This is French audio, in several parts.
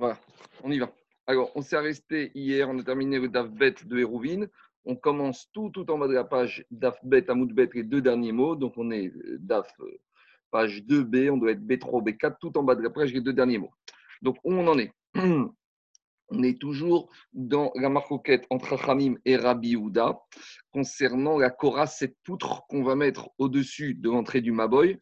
Voilà, on y va. Alors, on s'est arrêté hier, on a terminé le DAF Bet de Hérouvine. On commence tout, tout en bas de la page DAF Bet, Amoud Bet, les deux derniers mots. Donc, on est euh, DAF euh, page 2B, on doit être B3 B4, tout en bas de la page, les deux derniers mots. Donc, où on en est? On est toujours dans la marcoquette entre Achamim et Rabbi Houda concernant la Korah, cette poutre qu'on va mettre au-dessus de l'entrée du Maboy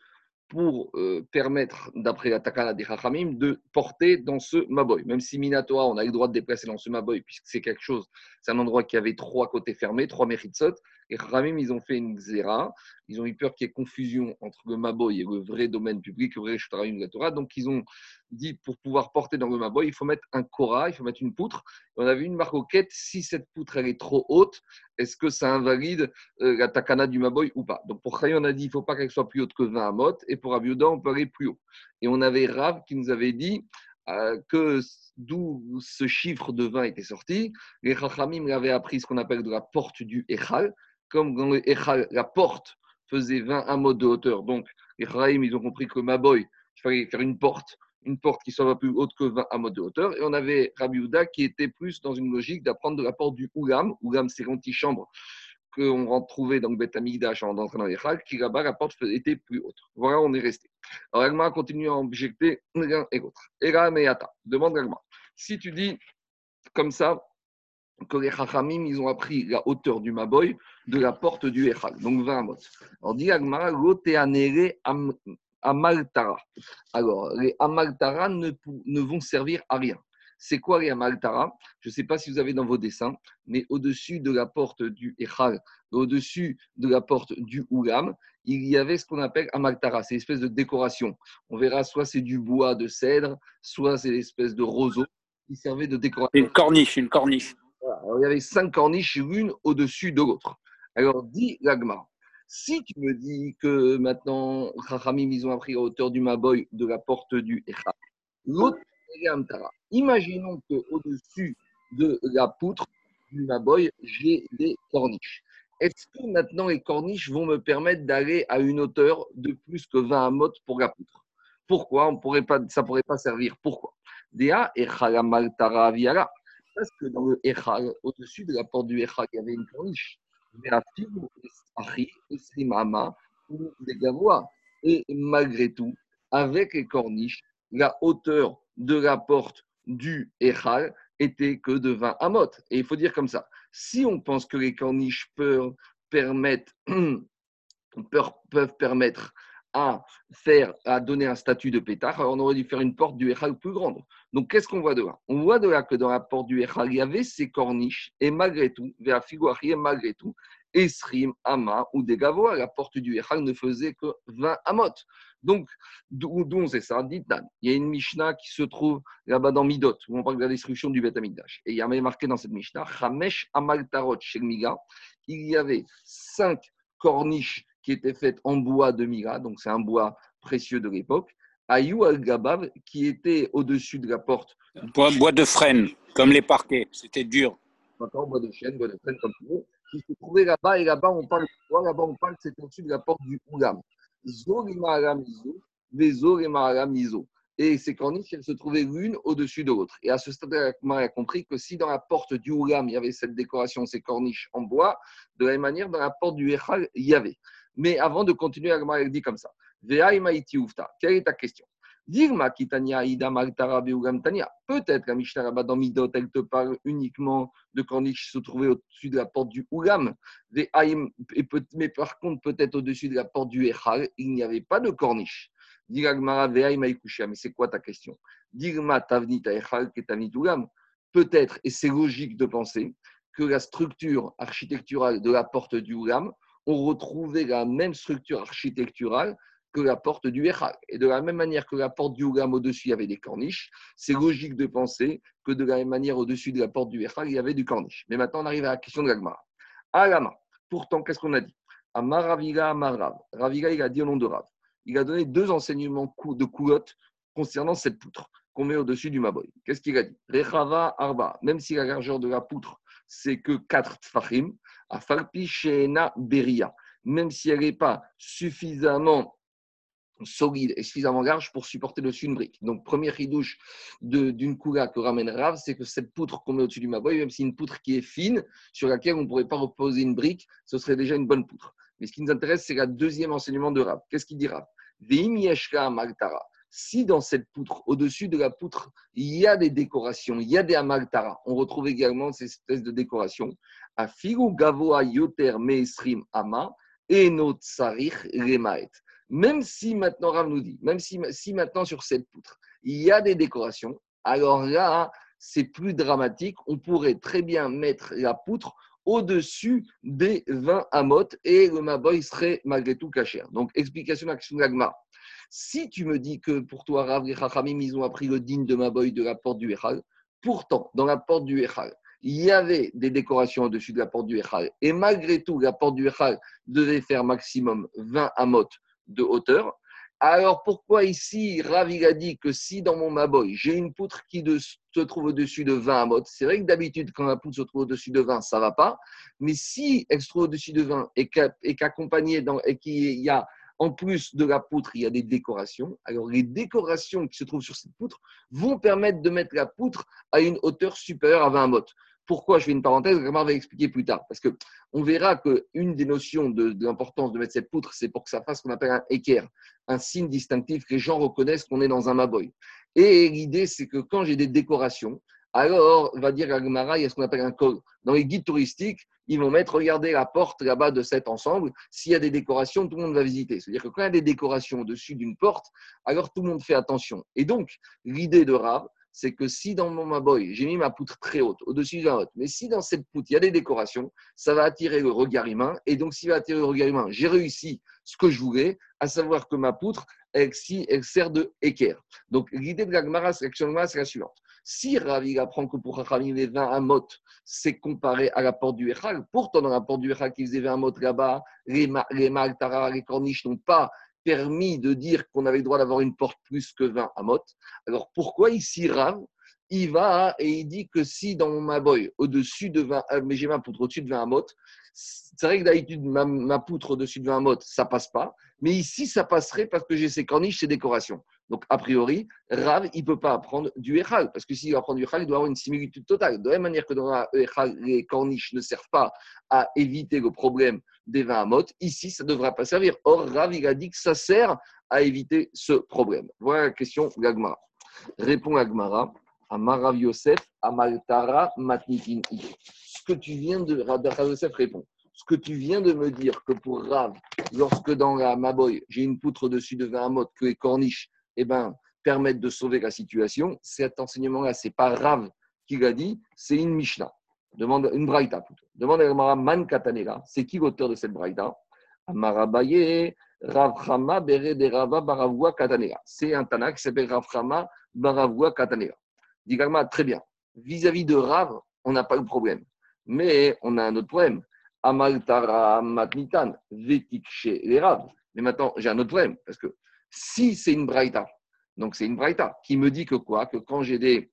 pour euh, permettre, d'après la Takana des Chachamim, de porter dans ce Maboy. Même si Minatoa, on a le droit de déplacer dans ce Maboy, puisque c'est quelque chose, c'est un endroit qui avait trois côtés fermés, trois Mechitsot, et Chachamim, ils ont fait une Xéra, ils ont eu peur qu'il y ait confusion entre le Maboy et le vrai domaine public, le vrai Shtarim de donc ils ont dit pour pouvoir porter dans le Maboy, il faut mettre un Korah, il faut mettre une poutre. on avait une marcoquette, si cette poutre elle est trop haute, est-ce que ça invalide euh, la takana du Maboy ou pas? Donc pour Chayi, on a dit il ne faut pas qu'elle soit plus haute que 20 amot, et pour Abiuda, on peut aller plus haut. Et on avait Rav qui nous avait dit euh, que d'où ce chiffre de 20 était sorti, les Chachamim avaient appris ce qu'on appelle de la porte du Echal, comme dans le Echal, la porte faisait 20 amot de hauteur. Donc les Chachamim, ils ont compris que Maboy, il fallait faire une porte une porte qui soit plus haute que 20 amots de hauteur. Et on avait Rabbi Houda qui était plus dans une logique d'apprendre de la porte du Oulam. Oulam, c'est l'antichambre qu'on retrouvait dans le Beth Amigdash en entrant dans les qui là-bas, la porte était plus haute. Voilà, on est resté. Alors, Agma continue à objecter l'un et l'autre. Ega Meyata, demande Agma. Si tu dis comme ça, que les Chachamim, ils ont appris la hauteur du Maboy de la porte du Echal, donc 20 amot. Alors, dit Agma, Amaltara. Alors, les Amaltara ne, ne vont servir à rien. C'est quoi les Amaltara? Je ne sais pas si vous avez dans vos dessins, mais au-dessus de la porte du Echal, au-dessus de la porte du Oulam, il y avait ce qu'on appelle Amaltara, c'est une espèce de décoration. On verra soit c'est du bois de cèdre, soit c'est l'espèce de roseau qui servait de décoration. Une corniche, une corniche. il y avait cinq corniches, l'une au-dessus de l'autre. Alors, dit l'Agma, si tu me dis que maintenant, ils ont appris à hauteur du Maboy de la porte du Echa, l'autre, imaginons qu'au-dessus de la poutre du Maboy, j'ai des corniches. Est-ce que maintenant les corniches vont me permettre d'aller à une hauteur de plus que 20 amot pour la poutre? Pourquoi? On pourrait pas, Ça ne pourrait pas servir. Pourquoi? Parce que dans le Echal, au-dessus de la porte du Echal, il y avait une corniche. Et malgré tout, avec les corniches, la hauteur de la porte du Echal était que de 20 amot. Et il faut dire comme ça, si on pense que les corniches peuvent permettre, peuvent permettre à faire, à donner un statut de pétard, on aurait dû faire une porte du Echal plus grande. Donc qu'est-ce qu'on voit de là? On voit de là que dans la porte du Echal, il y avait ces corniches, et malgré tout, vers et malgré tout, Esrim, Ama ou Degavoa, la porte du Echal ne faisait que 20 amot. Donc, d'où on sait ça? Dit Il y a une Mishnah qui se trouve là-bas dans Midot, où on parle de la destruction du Beth Amikdash. Et il y a marqué dans cette Mishnah, Chamesh Amaltarot Miga, il y avait cinq corniches qui était faite en bois de Mira, donc c'est un bois précieux de l'époque. Ayou al-Gabav, qui était au-dessus de la porte. Bois, bois de frêne, comme les parquets, c'était dur. bois de chêne, bois de frêne, comme tu veux, qui se trouvait là-bas, et là-bas on parle de là-bas on parle que c'était au-dessus de la porte du Oulam. Et ces corniches, elles se trouvaient l'une au-dessus de l'autre. Et à ce stade, on a compris que si dans la porte du Oulam, il y avait cette décoration, ces corniches en bois, de la même manière, dans la porte du Echal, il y avait. Mais avant de continuer, elle dit comme ça. Quelle est ta question? Peut-être la Mishnah dans Midot, elle te parle uniquement de corniches qui se trouvaient au-dessus de la porte du Oulam. Mais par contre, peut-être au-dessus de la porte du Echal, il n'y avait pas de corniche. Mais c'est quoi ta question? Peut-être, et c'est logique de penser, que la structure architecturale de la porte du Oulam on retrouvait la même structure architecturale que la porte du Echal. Et de la même manière que la porte du Ougam au-dessus, y avait des corniches, c'est logique de penser que de la même manière, au-dessus de la porte du Echal, il y avait du corniche. Mais maintenant, on arrive à la question de l'Agmara. Alama, pourtant, qu'est-ce qu'on a dit? Amaraviga Amarav. Raviga, il a dit au nom de Rav. Il a donné deux enseignements de coulotte concernant cette poutre qu'on met au-dessus du Maboy. Qu'est-ce qu'il a dit? Rechava Arba, même si la largeur de la poutre, c'est que 4 tfachim, Beria, même si elle n'est pas suffisamment solide et suffisamment large pour supporter dessus une brique. Donc, première ridouche d'une coula que ramène Rav, c'est que cette poutre qu'on met au-dessus du maboy, même si une poutre qui est fine, sur laquelle on ne pourrait pas reposer une brique, ce serait déjà une bonne poutre. Mais ce qui nous intéresse, c'est le deuxième enseignement de Rav. Qu'est-ce qu'il dit Rav? Si dans cette poutre, au-dessus de la poutre, il y a des décorations, il y a des amaltara, on retrouve également ces espèces de décorations. A figu gavoa yoter meesrim ama et remaet. Même si maintenant, Rav nous dit, même si, si maintenant sur cette poutre, il y a des décorations, alors là, c'est plus dramatique. On pourrait très bien mettre la poutre au-dessus des 20 amot et le maboy serait malgré tout caché. Donc, explication de l'agma. Si tu me dis que pour toi, Rav et Chachamim, ils ont appris le digne de Maboy de la porte du Echal, pourtant, dans la porte du Echal, il y avait des décorations au-dessus de la porte du Echal. Et malgré tout, la porte du Echal devait faire maximum 20 amot de hauteur. Alors pourquoi ici, Rav il a dit que si dans mon Maboy, j'ai une poutre qui se trouve au-dessus de 20 amot, c'est vrai que d'habitude, quand la poutre se trouve au-dessus de 20, ça ne va pas. Mais si elle se trouve au-dessus de 20 et qu'accompagnée et qu'il y a en plus de la poutre, il y a des décorations. Alors, les décorations qui se trouvent sur cette poutre vont permettre de mettre la poutre à une hauteur supérieure à 20 mot. Pourquoi Je fais une parenthèse, Gramar va expliquer plus tard. Parce qu'on verra qu'une des notions de, l'importance de mettre cette poutre, c'est pour que ça fasse ce qu'on appelle un équerre, un signe distinctif que les gens reconnaissent qu'on est dans un maboy. Et l'idée, c'est que quand j'ai des décorations, alors, va dire Agmara, il y a ce qu'on appelle un code. Dans les guides touristiques, ils vont mettre, regardez la porte là-bas de cet ensemble, s'il y a des décorations, tout le monde va visiter. C'est-à-dire que quand il y a des décorations au-dessus d'une porte, alors tout le monde fait attention. Et donc, l'idée de Rav, c'est que si dans mon Maboy, j'ai mis ma poutre très haute, au-dessus de la haute, mais si dans cette poutre, il y a des décorations, ça va attirer le regard humain. Et donc, s'il va attirer le regard humain, j'ai réussi ce que je voulais, à savoir que ma poutre, elle, sert de équerre. Donc, l'idée de la c'est la suivante. Si Ravi apprend que pour Rachamim, les 20 amot, c'est comparé à la porte du Echal, pourtant dans la porte du Echal qui faisait 20 amot là-bas, les, les Maltara, les corniches n'ont pas permis de dire qu'on avait le droit d'avoir une porte plus que 20 amot. Alors pourquoi ici Rav il va et il dit que si dans mon Maboy, au-dessus de 20, euh, mais j'ai ma poutre au-dessus de 20 amot, c'est vrai que d'habitude, ma, poutre au-dessus de 20 amot, ça passe pas. Mais ici, ça passerait parce que j'ai ces corniches, ces décorations. Donc, a priori, Rav, il ne peut pas apprendre du Echal, parce que s'il apprend du Echal, il doit avoir une similitude totale. De la même manière que dans Echal, les corniches ne servent pas à éviter le problème des 20 amot, ici, ça ne devra pas servir. Or, Rav, il a dit que ça sert à éviter ce problème. Voilà la question d'Agmara. Répond Agmara. Amarav Yosef, Amaltara, Matnitin. Ce que tu viens de. Rav répond. Ce que tu viens de me dire que pour Rav, lorsque dans la Maboy, j'ai une poutre au-dessus de 20 amot, que les corniches eh ben, permettent de sauver la situation, cet enseignement-là, ce n'est pas Rav qui l'a dit, c'est une Mishnah. Demande une Braïta plutôt. Demande à Mara Man Katanela, c'est qui l'auteur de cette Braïta? Amarabaye, Rav Chama, Bere de Rava, Baravua, Katanela. C'est un Tana qui s'appelle Rav Chama, Baravua, Katanela. Dit très bien. Vis-à-vis de Rav, on n'a pas le problème. Mais on a un autre problème. Amaltara Matnitan, Vetik chez les Rav. Mais maintenant, j'ai un autre problème. Parce que si c'est une braïta, donc c'est une braïta qui me dit que quoi? Que quand j'ai des.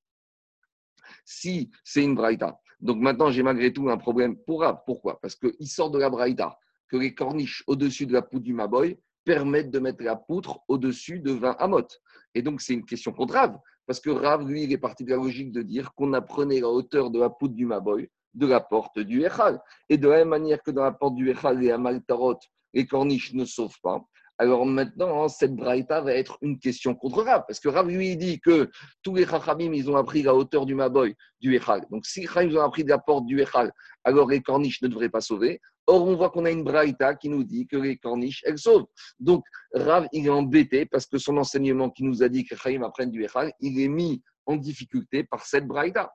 Si c'est une braïta, donc maintenant j'ai malgré tout un problème pour Rav. Pourquoi? Parce qu'il sort de la braïta que les corniches au-dessus de la poutre du Maboy permettent de mettre la poutre au-dessus de 20 amot. Et donc c'est une question contre Rav, parce que Rav, lui, il est parti de la logique de dire qu'on apprenait la hauteur de la poutre du Maboy de la porte du Echal. Et de la même manière que dans la porte du Echal, les Amaltarot, les corniches ne sauvent pas, alors maintenant, cette braïta va être une question contre Rav, parce que Rav lui dit que tous les Chachamim, ils ont appris la hauteur du Maboy, du Echal. Donc si Chachamim ont appris de la porte du Echal, alors les corniches ne devraient pas sauver. Or, on voit qu'on a une braïta qui nous dit que les corniches, elles sauvent. Donc, Rav, il est embêté parce que son enseignement qui nous a dit que Chachamim apprennent du Echal, il est mis en difficulté par cette braïta.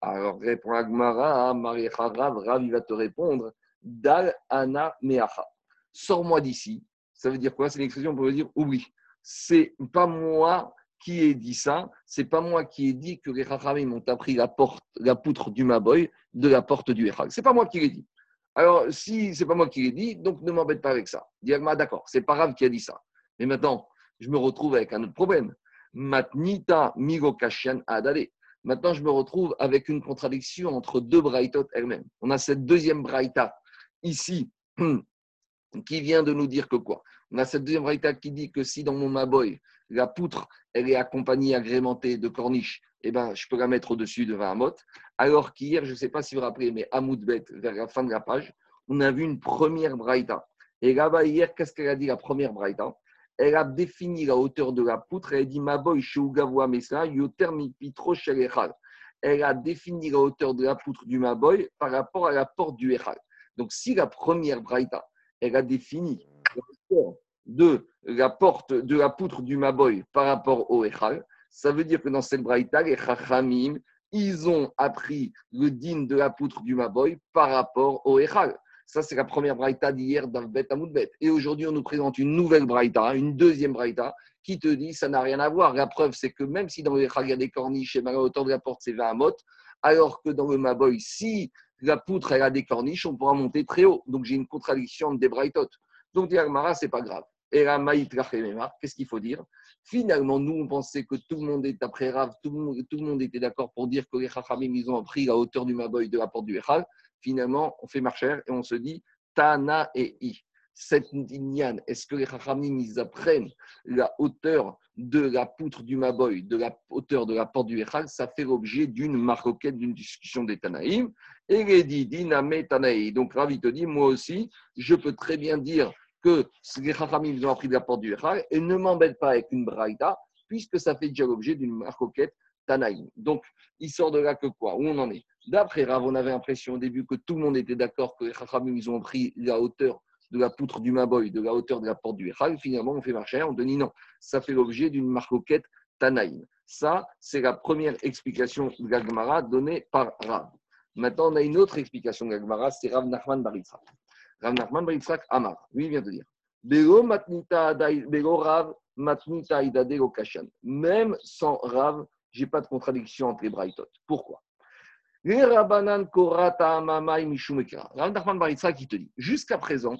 Alors, répond Agmara, Marie Rav, Rav, il va te répondre, Dal Ana Meacha. Sors-moi d'ici ça veut dire quoi? C'est une expression pour dire oui. C'est pas moi qui ai dit ça, c'est pas moi qui ai dit que les Rachamim m'ont appris la, porte, la poutre du Maboy de la porte du Echal. C'est pas moi qui l'ai dit. Alors, si c'est pas moi qui l'ai dit, donc ne m'embête pas avec ça. Diagma, d'accord, c'est pas grave qui a dit ça. Mais maintenant, je me retrouve avec un autre problème. Matnita adale. Maintenant, je me retrouve avec une contradiction entre deux braïtot elles-mêmes. On a cette deuxième braïta ici qui vient de nous dire que quoi? On a cette deuxième braïta qui dit que si dans mon maboy, la poutre, elle est accompagnée, agrémentée de corniches, eh ben, je peux la mettre au-dessus de 20 mot. Alors qu'hier, je ne sais pas si vous vous rappelez, mais à Moudbet, vers la fin de la page, on a vu une première braïta. Et là-bas, hier, qu'est-ce qu'elle a dit, la première braïta? Elle a défini la hauteur de la poutre. Elle a dit Maboy, Sheugavoa Mesa, Yoter Pitro Elle a défini la hauteur de la poutre du Maboy par rapport à la porte du Echal. Donc, si la première braïta, elle a défini de la porte de la poutre du Maboy par rapport au Echal, ça veut dire que dans cette braïta, les Chachamim, ils ont appris le din de la poutre du Maboy par rapport au Echal. Ça, c'est la première braïta d'hier d'Avbet Amoudbet. Et aujourd'hui, on nous présente une nouvelle braïta, une deuxième braïta, qui te dit ça n'a rien à voir. La preuve, c'est que même si dans le Echal, il y a des corniches et à la hauteur de la porte, c'est 20 mot, alors que dans le Maboy, si la poutre elle a des corniches, on pourra monter très haut. Donc j'ai une contradiction des braïtotes. Donc, dit ce c'est pas grave. Et qu'est-ce qu'il faut dire? Finalement, nous, on pensait que tout le monde est après Rav, tout le monde, tout le monde était d'accord pour dire que les Chachamim, ils ont pris la hauteur du Maboy de la porte du Echal. Finalement, on fait marcher et on se dit Tana et I. Cette Inyan, est-ce que les Chachamim, ils apprennent la hauteur de la poutre du Maboy, de la hauteur de la porte du Echal Ça fait l'objet d'une maroquette, d'une discussion des Tanaïm. Et les dit Tanaï. Donc Rav, il te dit Moi aussi, je peux très bien dire que les Chachamim ont appris de la porte du Echal et ne m'embête pas avec une braïta, puisque ça fait déjà l'objet d'une marcoquette Tanaïm. Donc, il sort de là que quoi? Où on en est? D'après Rav, on avait l'impression au début que tout le monde était d'accord que les Chachamim ils ont pris la hauteur de la poutre du Maboy, de la hauteur de la porte du Echal. Finalement, on fait marcher, on te dit non, ça fait l'objet d'une marcoquette Tanaïm. Ça, c'est la première explication de la donnée par Rav. Maintenant, on a une autre explication de la c'est Rav Nachman Baritza. Rav Nachman Baritzak Amar. Lui, vient de dire. Même sans Rav, je n'ai pas de contradiction entre les Braithot. Pourquoi? Qui te dit jusqu'à présent,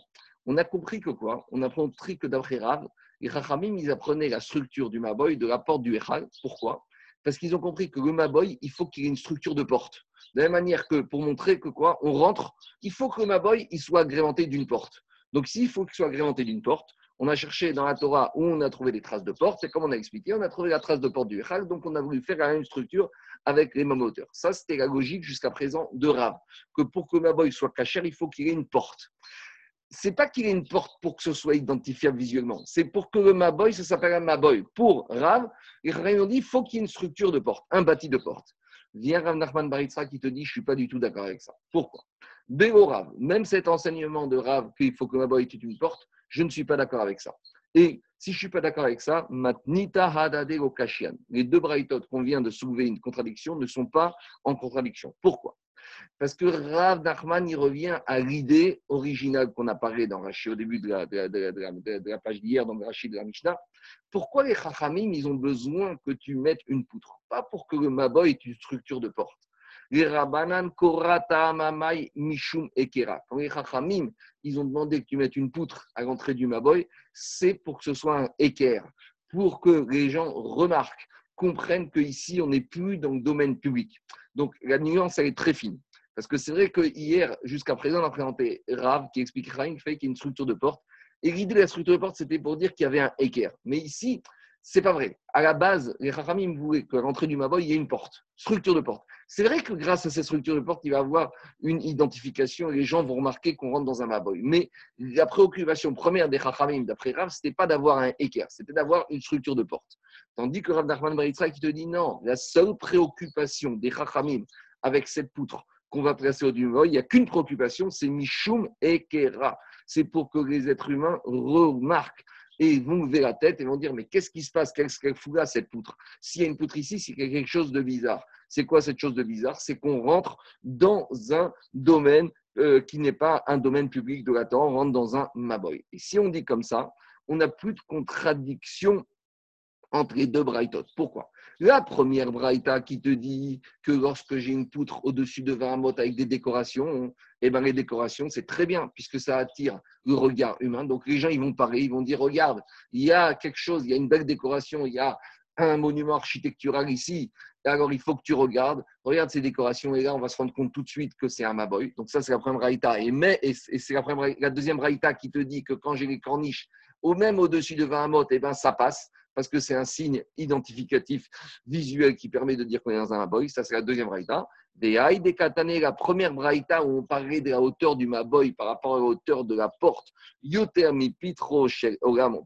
on a compris que quoi? On a compris que d'après Rav, les Chachamim, ils apprenaient la structure du Maboy de la porte du Echal. Pourquoi? Parce qu'ils ont compris que le Maboy, il faut qu'il ait une structure de porte. De la même manière que pour montrer que quoi, on rentre, il faut que le Maboy il soit agrémenté d'une porte. Donc s'il faut qu'il soit agrémenté d'une porte, on a cherché dans la Torah où on a trouvé des traces de porte, c'est comme on a expliqué, on a trouvé la trace de porte du Echal, donc on a voulu faire la même structure avec les mêmes hauteurs. Ça, c'était la logique jusqu'à présent de Rav, que pour que Maboy soit caché, il faut qu'il ait une porte. C'est pas qu'il ait une porte pour que ce soit identifiable visuellement, c'est pour que le Maboy, ça s'appelle un Maboy. Pour Rav, les ont dit il faut qu'il y ait une structure de porte, un bâti de porte. Vient Rav Nachman Baritza qui te dit Je suis pas du tout d'accord avec ça. Pourquoi? Béo Rav, même cet enseignement de Rav qu'il faut que ma boy ait une porte, je ne suis pas d'accord avec ça. Et si je ne suis pas d'accord avec ça, Matnita Hadade Kashian. Les deux braïtotes qu'on vient de soulever une contradiction ne sont pas en contradiction. Pourquoi? Parce que Rav Nachman, il revient à l'idée originale qu'on a parlé dans Rashi au début de la, de la, page d'hier, dans Rashi de la Mishnah. Pourquoi les Chachamim, ils ont besoin que tu mettes une poutre? Pas pour que le Maboy ait une structure de porte. Les Rabbanan Korata Mamai Mishum Ekera. Quand les ils ont demandé que tu mettes une poutre à l'entrée du Maboy, c'est pour que ce soit un équerre, pour que les gens remarquent, comprennent qu'ici, on n'est plus dans le domaine public. Donc la nuance, elle est très fine. Parce que c'est vrai que hier, jusqu'à présent, on a présenté Rav qui explique Rain fait qu'il y a une structure de porte. Et l'idée de la structure de porte, c'était pour dire qu'il y avait un équerre. Mais ici, c'est pas vrai. À la base, les Chachamim voulaient qu'à l'entrée du Maboy, il y ait une porte, structure de porte. C'est vrai que grâce à cette structure de porte, il va avoir une identification et les gens vont remarquer qu'on rentre dans un Maboy. Mais la préoccupation première des Chachamim, d'après Rav, c'était pas d'avoir un équerre, c'était d'avoir une structure de porte. Tandis que Rav Nachman Baritra qui te dit non, la seule préoccupation des Chachamim avec cette poutre, qu'on va placer au Maboy, il n'y a qu'une préoccupation, c'est Mishum et Kera. C'est pour que les êtres humains remarquent et vont lever la tête et vont dire Mais qu'est-ce qui se passe? Qu'est-ce qu'elle fout là, cette poutre? S'il y a une poutre ici, c'est quelque chose de bizarre. C'est quoi cette chose de bizarre? C'est qu'on rentre dans un domaine euh, qui n'est pas un domaine public de la Torah, on rentre dans un Maboy. Et si on dit comme ça, on n'a plus de contradiction entre les deux braïtot. Pourquoi? La première braïta qui te dit que lorsque j'ai une poutre au-dessus de 20 mots avec des décorations, eh ben les décorations, c'est très bien puisque ça attire le regard humain. Donc les gens, ils vont parler, ils vont dire, regarde, il y a quelque chose, il y a une belle décoration, il y a un monument architectural ici. Alors il faut que tu regardes, regarde ces décorations et là on va se rendre compte tout de suite que c'est un maboy. Donc ça c'est la première braïta. Et, mais, et c'est la, la deuxième braïta qui te dit que quand j'ai les corniches au même au-dessus de 20 amot, eh ben, ça passe parce que c'est un signe identificatif visuel qui permet de dire qu'on est dans un maboy. Ça, c'est la deuxième braïta. Des des katane, la première braïta où on parlait de la hauteur du maboy par rapport à la hauteur de la porte, yotermi pitro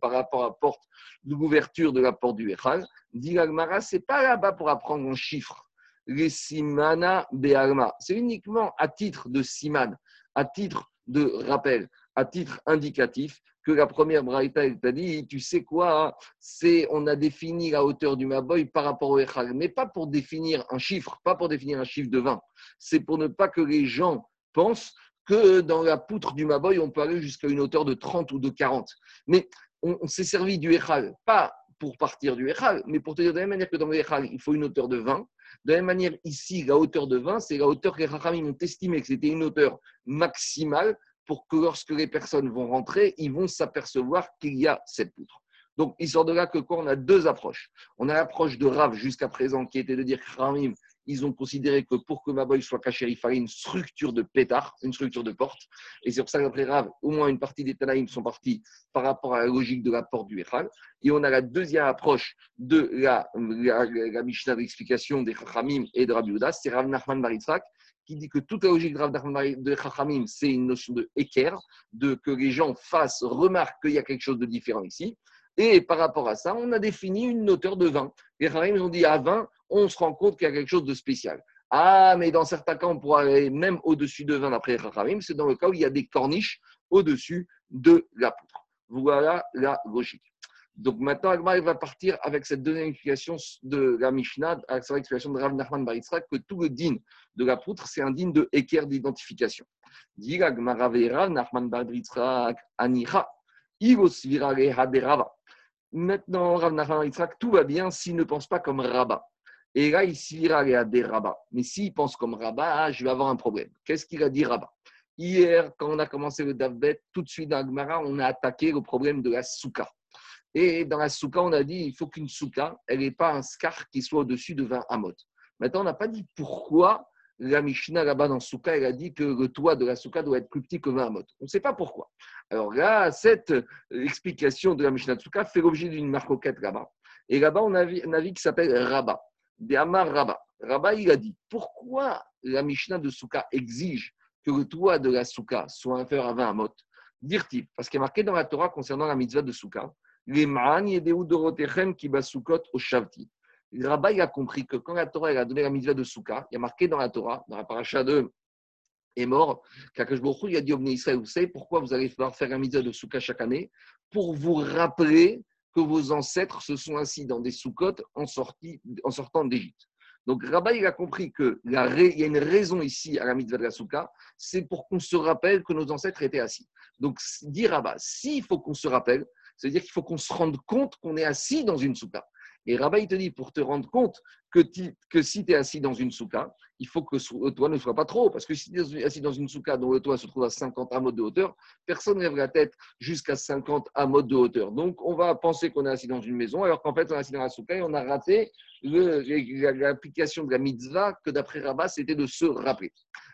par rapport à la porte, l'ouverture de la porte du Echal. Dit ce c'est pas là-bas pour apprendre en chiffres. Les simana be'alma. C'est uniquement à titre de siman, à titre de rappel, à titre indicatif que la première braïta, elle t'a dit, tu sais quoi, c'est on a défini la hauteur du Maboy par rapport au Echal, mais pas pour définir un chiffre, pas pour définir un chiffre de 20. C'est pour ne pas que les gens pensent que dans la poutre du Maboy, on peut aller jusqu'à une hauteur de 30 ou de 40. Mais on, s'est servi du Echal, pas pour partir du Echal, mais pour te dire de la même manière que dans le Echal, il faut une hauteur de 20. De la même manière, ici, la hauteur de 20, c'est la hauteur que les Rachamim ont estimé que c'était une hauteur maximale pour que lorsque les personnes vont rentrer, ils vont s'apercevoir qu'il y a cette poutre. Donc, il sort de là que quoi On a deux approches. On a l'approche de Rav jusqu'à présent qui était de dire que ils ont considéré que pour que ma boy soit cachée, il fallait une structure de pétard, une structure de porte. Et c'est pour ça qu'après Rav, au moins une partie des Tanaïm sont partis par rapport à la logique de la porte du Echal. Et on a la deuxième approche de la, la, Mishnah d'explication des Chachamim et de Rabbi Udas, c'est Rav Nachman Baritzak, qui dit que toute la logique de Chachamim, c'est une notion de équerre, de que les gens fassent, remarquent qu'il y a quelque chose de différent ici. Et par rapport à ça, on a défini une hauteur de 20. Les Chachamim ont dit à 20, on se rend compte qu'il y a quelque chose de spécial. Ah, mais dans certains cas, on pourra aller même au-dessus de 20 après Chachamim, c'est dans le cas où il y a des corniches au-dessus de la poutre. Voilà la logique. Donc maintenant, Agmar va partir avec cette deuxième explication de la Mishnah, avec cette explication de Rav Nachman Baritzrak, que tout le din de la poutre, c'est un din de équerre d'identification. Maintenant, Rav Nachman tout va bien s'il ne pense pas comme Rabat. Et là, il s'ira des Rabat. Mais s'il pense comme Rabat, ah, je vais avoir un problème. Qu'est-ce qu'il a dit Rabat Hier, quand on a commencé le Davbet, tout de suite dans Agmara, on a attaqué le problème de la souka. Et dans la souka, on a dit il faut qu'une souka, elle n'ait pas un scar qui soit au-dessus de 20 amot. Maintenant, on n'a pas dit pourquoi la Mishnah là-bas dans souka, elle a dit que le toit de la souka doit être plus petit que 20 amot. On ne sait pas pourquoi. Alors là, cette explication de la Mishnah de souka fait l'objet d'une marcoquette là-bas. Et là-bas, on a un avis qui s'appelle Rabat, des Amar Rabat. Rabat, il a dit pourquoi la Mishnah de souka exige que le toit de la souka soit inférieur à 20 amot Dire-t-il, parce qu'il est marqué dans la Torah concernant la mitzvah de souka, les qui au Shavti. Le rabbin a compris que quand la Torah a donné la mitzvah de Souka, il y a marqué dans la Torah, dans la paracha de est mort, qu'Akash il a dit au Israël, vous savez pourquoi vous allez falloir faire la mitzvah de Souka chaque année? Pour vous rappeler que vos ancêtres se sont assis dans des soukottes en, en sortant d'Égypte. Donc Rabbi il a compris qu'il y a une raison ici à la mitzvah de la Souka, c'est pour qu'on se rappelle que nos ancêtres étaient assis. Donc dit Rabba, s'il faut qu'on se rappelle, c'est-à-dire qu'il faut qu'on se rende compte qu'on est assis dans une souka. Et Rabat, il te dit, pour te rendre compte que, si tu es assis dans une souka, il faut que le toit ne soit pas trop. Parce que si tu es assis dans une souka dont le toit se trouve à 50 amots de hauteur, personne ne lève la tête jusqu'à 50 amots de hauteur. Donc, on va penser qu'on est assis dans une maison, alors qu'en fait, on est assis dans la souka et on a raté l'application de la mitzvah que d'après Rabat, c'était de se rappeler.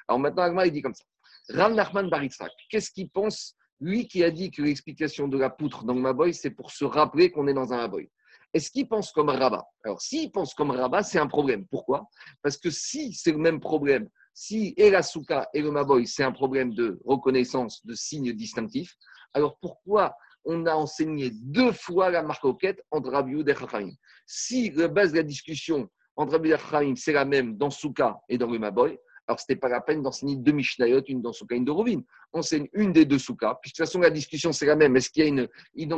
Alors maintenant, Agma, il dit comme ça. Rav Nachman Baritzak, qu'est-ce qu'il pense lui qui a dit que l'explication de la poutre dans le Maboy, c'est pour se rappeler qu'on est dans un Maboy? Est-ce qu'il pense comme Rabat? Alors, s'il pense comme Rabat, c'est un problème. Pourquoi? Parce que si c'est le même problème, si et la Souka et le Maboy, c'est un problème de reconnaissance de signes distinctifs, alors pourquoi on a enseigné deux fois la marcoquette entre Rabbi et Chachamim? Si la base de la discussion entre Rabbi et c'est la même dans Souka et dans le Maboy, alors, ce n'était pas la peine d'enseigner deux Mishnayot, une dans Souka, une de Rovin. Enseigne une des deux Souka. Puis de toute façon, la discussion, c'est la même. Est-ce qu'il y a une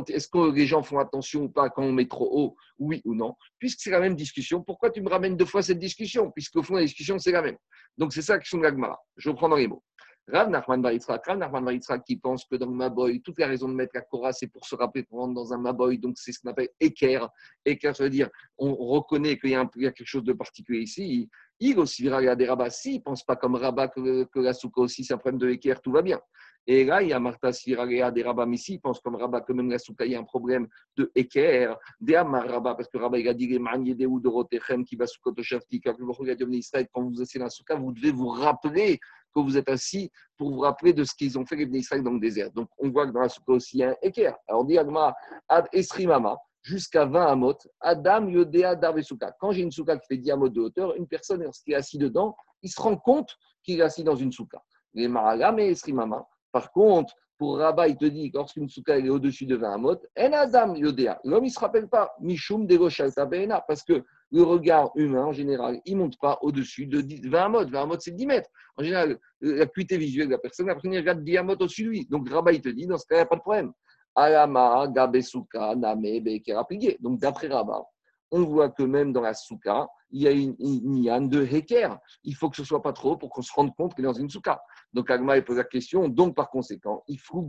Est-ce que les gens font attention ou pas quand on met trop haut? Oui ou non? Puisque c'est la même discussion, pourquoi tu me ramènes deux fois cette discussion? Puisqu'au fond, la discussion, c'est la même. Donc, c'est ça que sont l'agmara. Je reprends dans les mots. Rav Nachman Baritzrak, Rav Nachman Baritzrak qui pense que dans le Maboy, toute la raison de mettre la Korah, c'est pour se rappeler qu'on rentre dans un Maboy, donc c'est ce qu'on appelle équerre. Équerre, ça veut dire on reconnaît qu'il y, a quelque chose de particulier ici. Il aussi verra des. S'il ne pense pas comme rabat que, la souka aussi, c'est un problème de équerre, tout va bien. Et là, il y a Martha Siraga des mais s'il pense comme rabat que même la souka, il y a un problème de équerre, des amar rabat, parce que rabat, il a dit les manies des ou de rotechem qui va soukot shafti, quand vous êtes dans la souka, vous devez vous rappeler que vous êtes assis pour vous rappeler de ce qu'ils ont fait les Israël dans le désert. Donc, on voit que dans la souka aussi, il y a un équerre. Alors, dit Agma, Ad Esrimama, jusqu'à 20 amot, Adam Yodea Darvesuka. Quand j'ai une souka qui fait 10 amot de hauteur, une personne, lorsqu'il est assis dedans, il se rend compte qu'il est assis dans une souka. Les Maragam et Esrimama. Par contre, pour Rabat, il te dit que lorsqu'une souka est au-dessus de 20 amot, En Adam Yodea. L'homme, il ne se rappelle pas. Mishum Parce que le regard humain, en général, il ne monte pas au-dessus de 20 amot. 20 amot, c'est 10 mètres. En général, la cuité visuelle de la personne, la personne, il regarde 10 amot au-dessus de lui. Donc, Rabat, il te dit, dans ce cas, il n'y a pas de problème. Alama, Gabesuka, Name, Bekera, Donc, d'après Rabat, on voit que même dans la souka, il y a une, une, de Heker. Il faut que ce soit pas trop pour qu'on se rende compte qu'il est dans une souka. Donc, Agma pose la question. Donc, par conséquent, il faut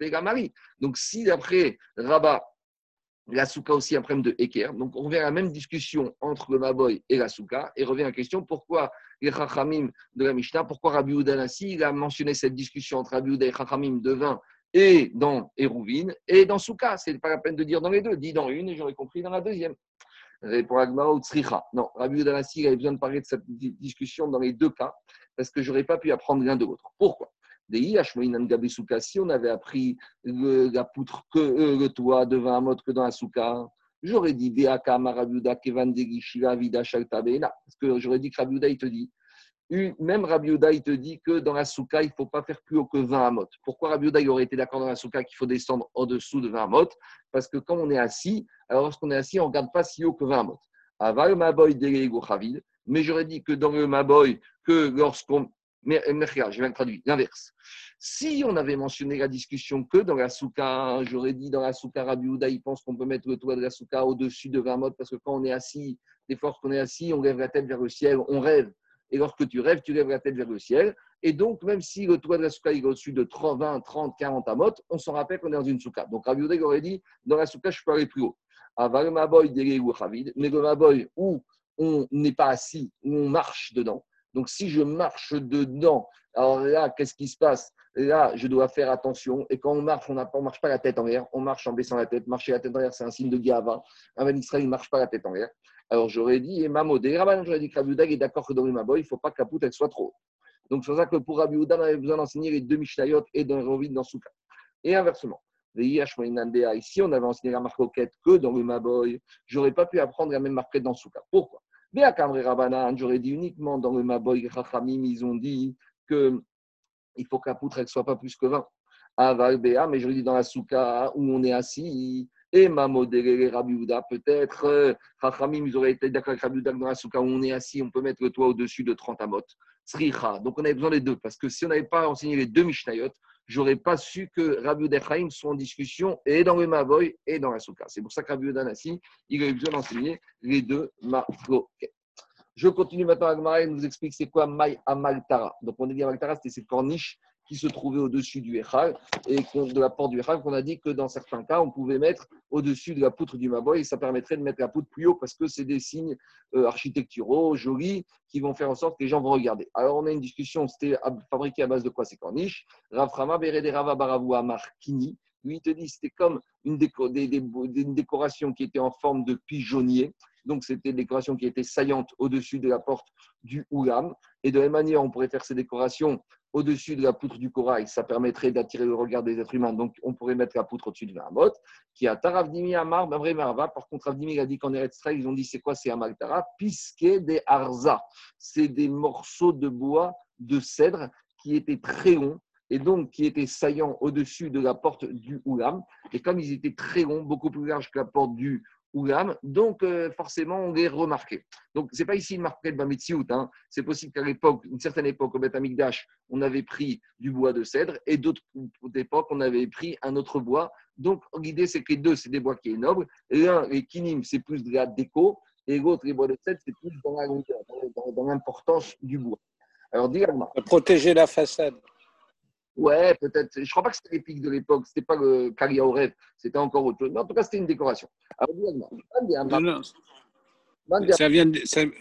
la Marie. Donc, si d'après Rabat, la souka aussi un problème de Heker, donc on revient à la même discussion entre le Maboy et la souka, et revient à la question pourquoi les Chachamim de la Mishnah, pourquoi Rabbi Udanassi, il a mentionné cette discussion entre Rabbi Uda et Chachamim de vin et dans Hérouvin et dans Souka. Ce n'est pas la peine de dire dans les deux. Dis dans une et j'aurais compris dans la deuxième. Pour Agmara ou Tsricha. Non, Rabbi Udanassi avait besoin de parler de cette discussion dans les deux cas parce que je n'aurais pas pu apprendre l'un de l'autre. Pourquoi? Si on avait appris la poutre que euh, le toit de 20 mode que dans la souka, j'aurais dit Parce que j'aurais dit que Rabbi il te dit même Rabbi il te dit que dans la souka, il ne faut pas faire plus haut que 20 amot. Pourquoi Rabbi il aurait été d'accord dans la souka qu'il faut descendre en-dessous de 20 amot Parce que quand on est assis, alors lorsqu'on est assis, on ne regarde pas si haut que 20 amot. Aval maboy mais j'aurais dit que dans le maboy, que lorsqu'on. Mais, je vais traduire l'inverse. Si on avait mentionné la discussion que dans la souka, j'aurais dit dans la souka, Rabbi il pense qu'on peut mettre le toit de la souka au-dessus de 20 amot parce que quand on est assis, des qu'on est assis, on lève la tête vers le ciel, on rêve. Et lorsque tu rêves, tu lèves la tête vers le ciel. Et donc, même si le toit de la souka est au-dessus de 30, 20, 30, 40 amot, on s'en rappelle qu'on est dans une souka. Donc, Rabbi aurait dit, dans la souka, je peux aller plus haut. Aval maboy ou mais le maboy où on n'est pas assis, où on marche dedans. Donc, si je marche dedans, alors là, qu'est-ce qui se passe? Là, je dois faire attention. Et quand on marche, on ne marche pas la tête en l'air, on marche en baissant la tête. Marcher la tête en l'air, c'est un signe de gava. Un ben Israël ne marche pas la tête en l'air. Alors j'aurais dit, et Mamodé, j'aurais dit que Rabbi est d'accord que dans le Maboy, il ne faut pas que la poutre elle soit trop Donc c'est pour ça que pour Rabbi on avait besoin d'enseigner les deux Mishnayot et d'un Rovin dans Souka. Et inversement. Ici, on avait enseigné la marquette que dans le Maboy, j'aurais pas pu apprendre la même marquette dans Souka. Pourquoi? J'aurais dit uniquement dans le Maboy, Rachamim, ils ont dit que il faut que la poutre ne soit pas plus que 20. Aval mais j'aurais dit dans la Souka où on est assis, et ma modéré Rabbi peut-être, Chachamim, ils auraient été d'accord avec Rabbi dans la souka où on est assis, on peut mettre le toit au-dessus de 30 amot. Sricha. Donc on avait besoin des deux, parce que si on n'avait pas enseigné les deux Mishnayot, j'aurais pas su que Rabbi Chaim sont en discussion et dans le Mavoy et dans la souka. C'est pour ça que Rabbi Udanassi, il avait besoin d'enseigner les deux Mavoket. Je continue maintenant à Gmara et nous explique c'est quoi Maï Amaltara. Donc on a dit Amaltara, c'était ces corniches qui se trouvait au-dessus du Echal et de la porte du Echal, qu'on a dit que dans certains cas, on pouvait mettre au-dessus de la poutre du Maboy et ça permettrait de mettre la poutre plus haut parce que c'est des signes euh, architecturaux, jolis, qui vont faire en sorte que les gens vont regarder. Alors, on a une discussion, c'était fabriqué à base de quoi ces corniches? Raframa Berederava Baravu Markini. Lui, il te dit c'était comme une, décoration qui était en forme de pigeonnier. Donc, c'était une décoration qui était saillante au-dessus de la porte du Oulam. Et de la même manière, on pourrait faire ces décorations au-dessus de la poutre du corail, ça permettrait d'attirer le regard des êtres humains. Donc, on pourrait mettre la poutre au-dessus de mot qui a Taravdimi Amar, vrai Marva. Par contre, Ravdimi a dit qu'en Eretz ils ont dit c'est quoi C'est Amal Tara, puisque des Arza. C'est des morceaux de bois de cèdre qui étaient très longs et donc qui étaient saillants au-dessus de la porte du Oulam. Et comme ils étaient très longs, beaucoup plus larges que la porte du donc euh, forcément on les remarquait. Donc c'est pas ici une marque de Bametsiout, hein. c'est possible qu'à l'époque, une certaine époque au Beth on avait pris du bois de cèdre et d'autres époques on avait pris un autre bois. Donc l'idée c'est que les deux c'est des bois qui sont nobles. L'un, les kinim, c'est plus de la déco et l'autre, les bois de cèdre, c'est plus dans, l'importance du bois. Alors dis Protéger la façade. Ouais, peut-être. Je ne crois pas que c'était l'épique de l'époque. Ce n'était pas le Karia au rêve. C'était encore autre chose. Mais en tout cas, c'était une décoration. Alors, non, non. Ça vient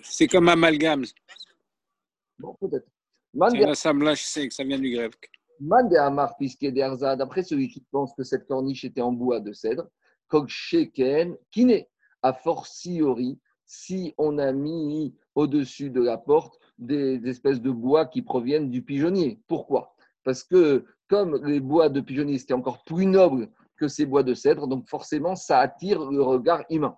c'est comme amalgame. Bon, peut-être. C'est un assemblage sec, ça vient du grec. Mande Amar Derza, d'après celui qui pense que cette corniche était en bois de cèdre, Koksheken, Kine, a fortiori, si on a mis au-dessus de la porte des espèces de bois qui proviennent du pigeonnier. Pourquoi? Parce que comme les bois de pigeonnier, c'était encore plus noble que ces bois de cèdre, donc forcément, ça attire le regard humain.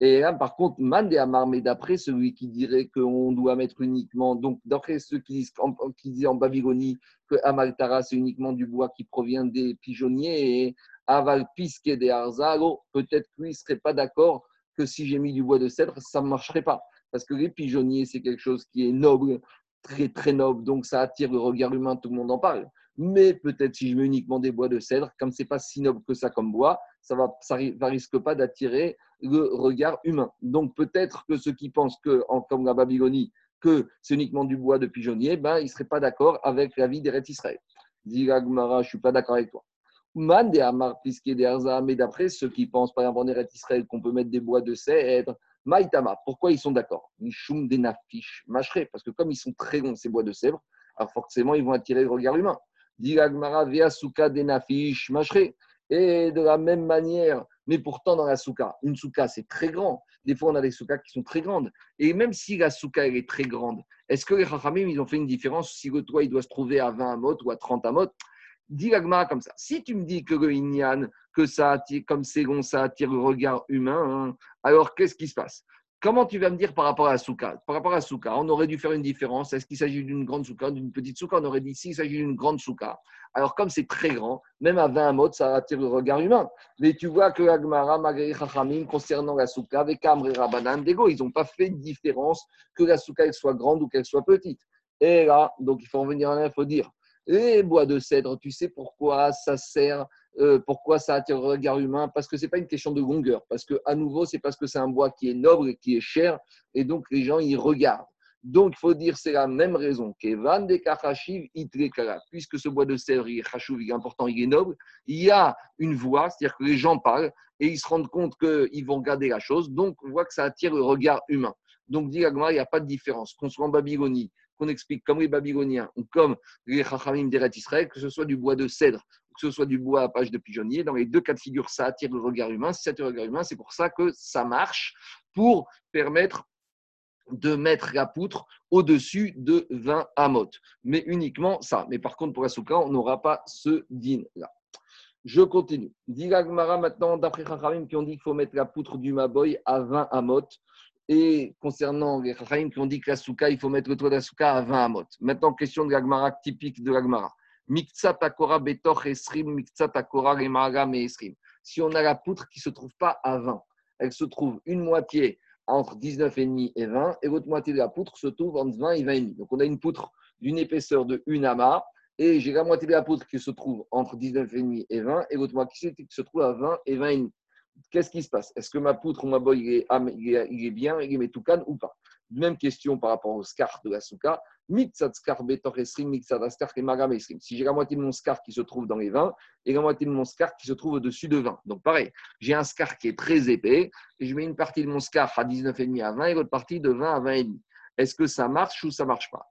Et là, par contre, Mande Amar, mais d'après celui qui dirait qu'on doit mettre uniquement, donc d'après ceux qui disent, en, qui en Babylonie que Amaltara, c'est uniquement du bois qui provient des pigeonniers, et Aval Piske des Arzalo, peut-être qu'il ne serait pas d'accord que si j'ai mis du bois de cèdre, ça ne marcherait pas. Parce que les pigeonniers, c'est quelque chose qui est noble, très très noble, donc ça attire le regard humain, tout le monde en parle. Mais peut-être si je mets uniquement des bois de cèdre, comme c'est pas si noble que ça comme bois, ça va, ça risque pas d'attirer le regard humain. Donc peut-être que ceux qui pensent que, comme la Babylonie, que c'est uniquement du bois de pigeonnier, ben, ils seraient pas d'accord avec l'avis des Israël. Dit je ne suis pas d'accord avec toi. Man de Amar mais d'après ceux qui pensent, par exemple, en Israël, qu'on peut mettre des bois de cèdre, Maïtama, pourquoi ils sont d'accord? Mishum des nafish, parce que comme ils sont très longs, ces bois de cèdre, alors forcément, ils vont attirer le regard humain. Dit via souka des nafish, Et de la même manière, mais pourtant dans la souka, une souka c'est très grand. Des fois on a des soukas qui sont très grandes. Et même si la souka elle est très grande, est-ce que les Chachamim ils ont fait une différence si le toit il doit se trouver à 20 amot ou à 30 amot? Dis comme ça. Si tu me dis que le inyan, que ça attire, comme c'est long, ça attire le regard humain, hein, alors qu'est-ce qui se passe? Comment tu vas me dire par rapport à la souka? Par rapport à la souka, on aurait dû faire une différence. Est-ce qu'il s'agit d'une grande souka, d'une petite souka? On aurait dit ici, il s'agit d'une grande souka. Alors, comme c'est très grand, même à 20 mots, ça attire le regard humain. Mais tu vois que Agmara, Magari Chachamim, concernant la souka, avec Amr et ils n'ont pas fait de différence que la souka soit grande ou qu'elle soit petite. Et là, donc il faut revenir à là, il faut dire les bois de cèdre, tu sais pourquoi ça sert, euh, pourquoi ça attire le regard humain? Parce que ce n'est pas une question de longueur. Parce que, à nouveau, c'est parce que c'est un bois qui est noble et qui est cher. Et donc, les gens y regardent. Donc, il faut dire c'est la même raison. Puisque ce bois de cèdre, il est important, il est noble, il y a une voix, c'est-à-dire que les gens parlent et ils se rendent compte qu'ils vont regarder la chose. Donc, on voit que ça attire le regard humain. Donc, dit il n'y a pas de différence. Qu'on soit en Babylonie, qu'on explique comme les Babyloniens ou comme les Chachamim d'Eret Israël, que ce soit du bois de cèdre que ce soit du bois à page de pigeonnier, dans les deux cas de figure, ça attire le regard humain. Ça le regard humain, c'est pour ça que ça marche pour permettre de mettre la poutre au-dessus de 20 amot. Mais uniquement ça. Mais par contre, pour la souka, on n'aura pas ce din-là. Je continue. Dit maintenant, d'après Chachamim qui ont dit qu'il faut mettre la poutre du Maboy à 20 amot. Et concernant les Chachaim qui ont dit que la souka, il faut mettre le toit de la souka à 20 amot. Maintenant, question de l'agmara typique de l'agmara. Esrim. Si on a la poutre qui ne se trouve pas à 20, elle se trouve une moitié entre 19,5 et 20, et l'autre moitié de la poutre se trouve entre 20 et 20,5. Donc on a une poutre d'une épaisseur de 1 amas, et j'ai la moitié de la poutre qui se trouve entre 19,5 et 20, et l'autre moitié qui se trouve à 20 et 20,5 qu'est-ce qui se passe? Est-ce que ma poutre ou ma boy, est, il est, bien, il est metoukan ou pas? Même question par rapport au scar de la souka. Si j'ai la moitié de mon scar qui se trouve dans les vins et la moitié de mon scar qui se trouve au-dessus de 20. Donc pareil, j'ai un scar qui est très épais et je mets une partie de mon scar à 19,5 à 20 et l'autre partie de 20 à 20,5. Est-ce que ça marche ou ça marche pas?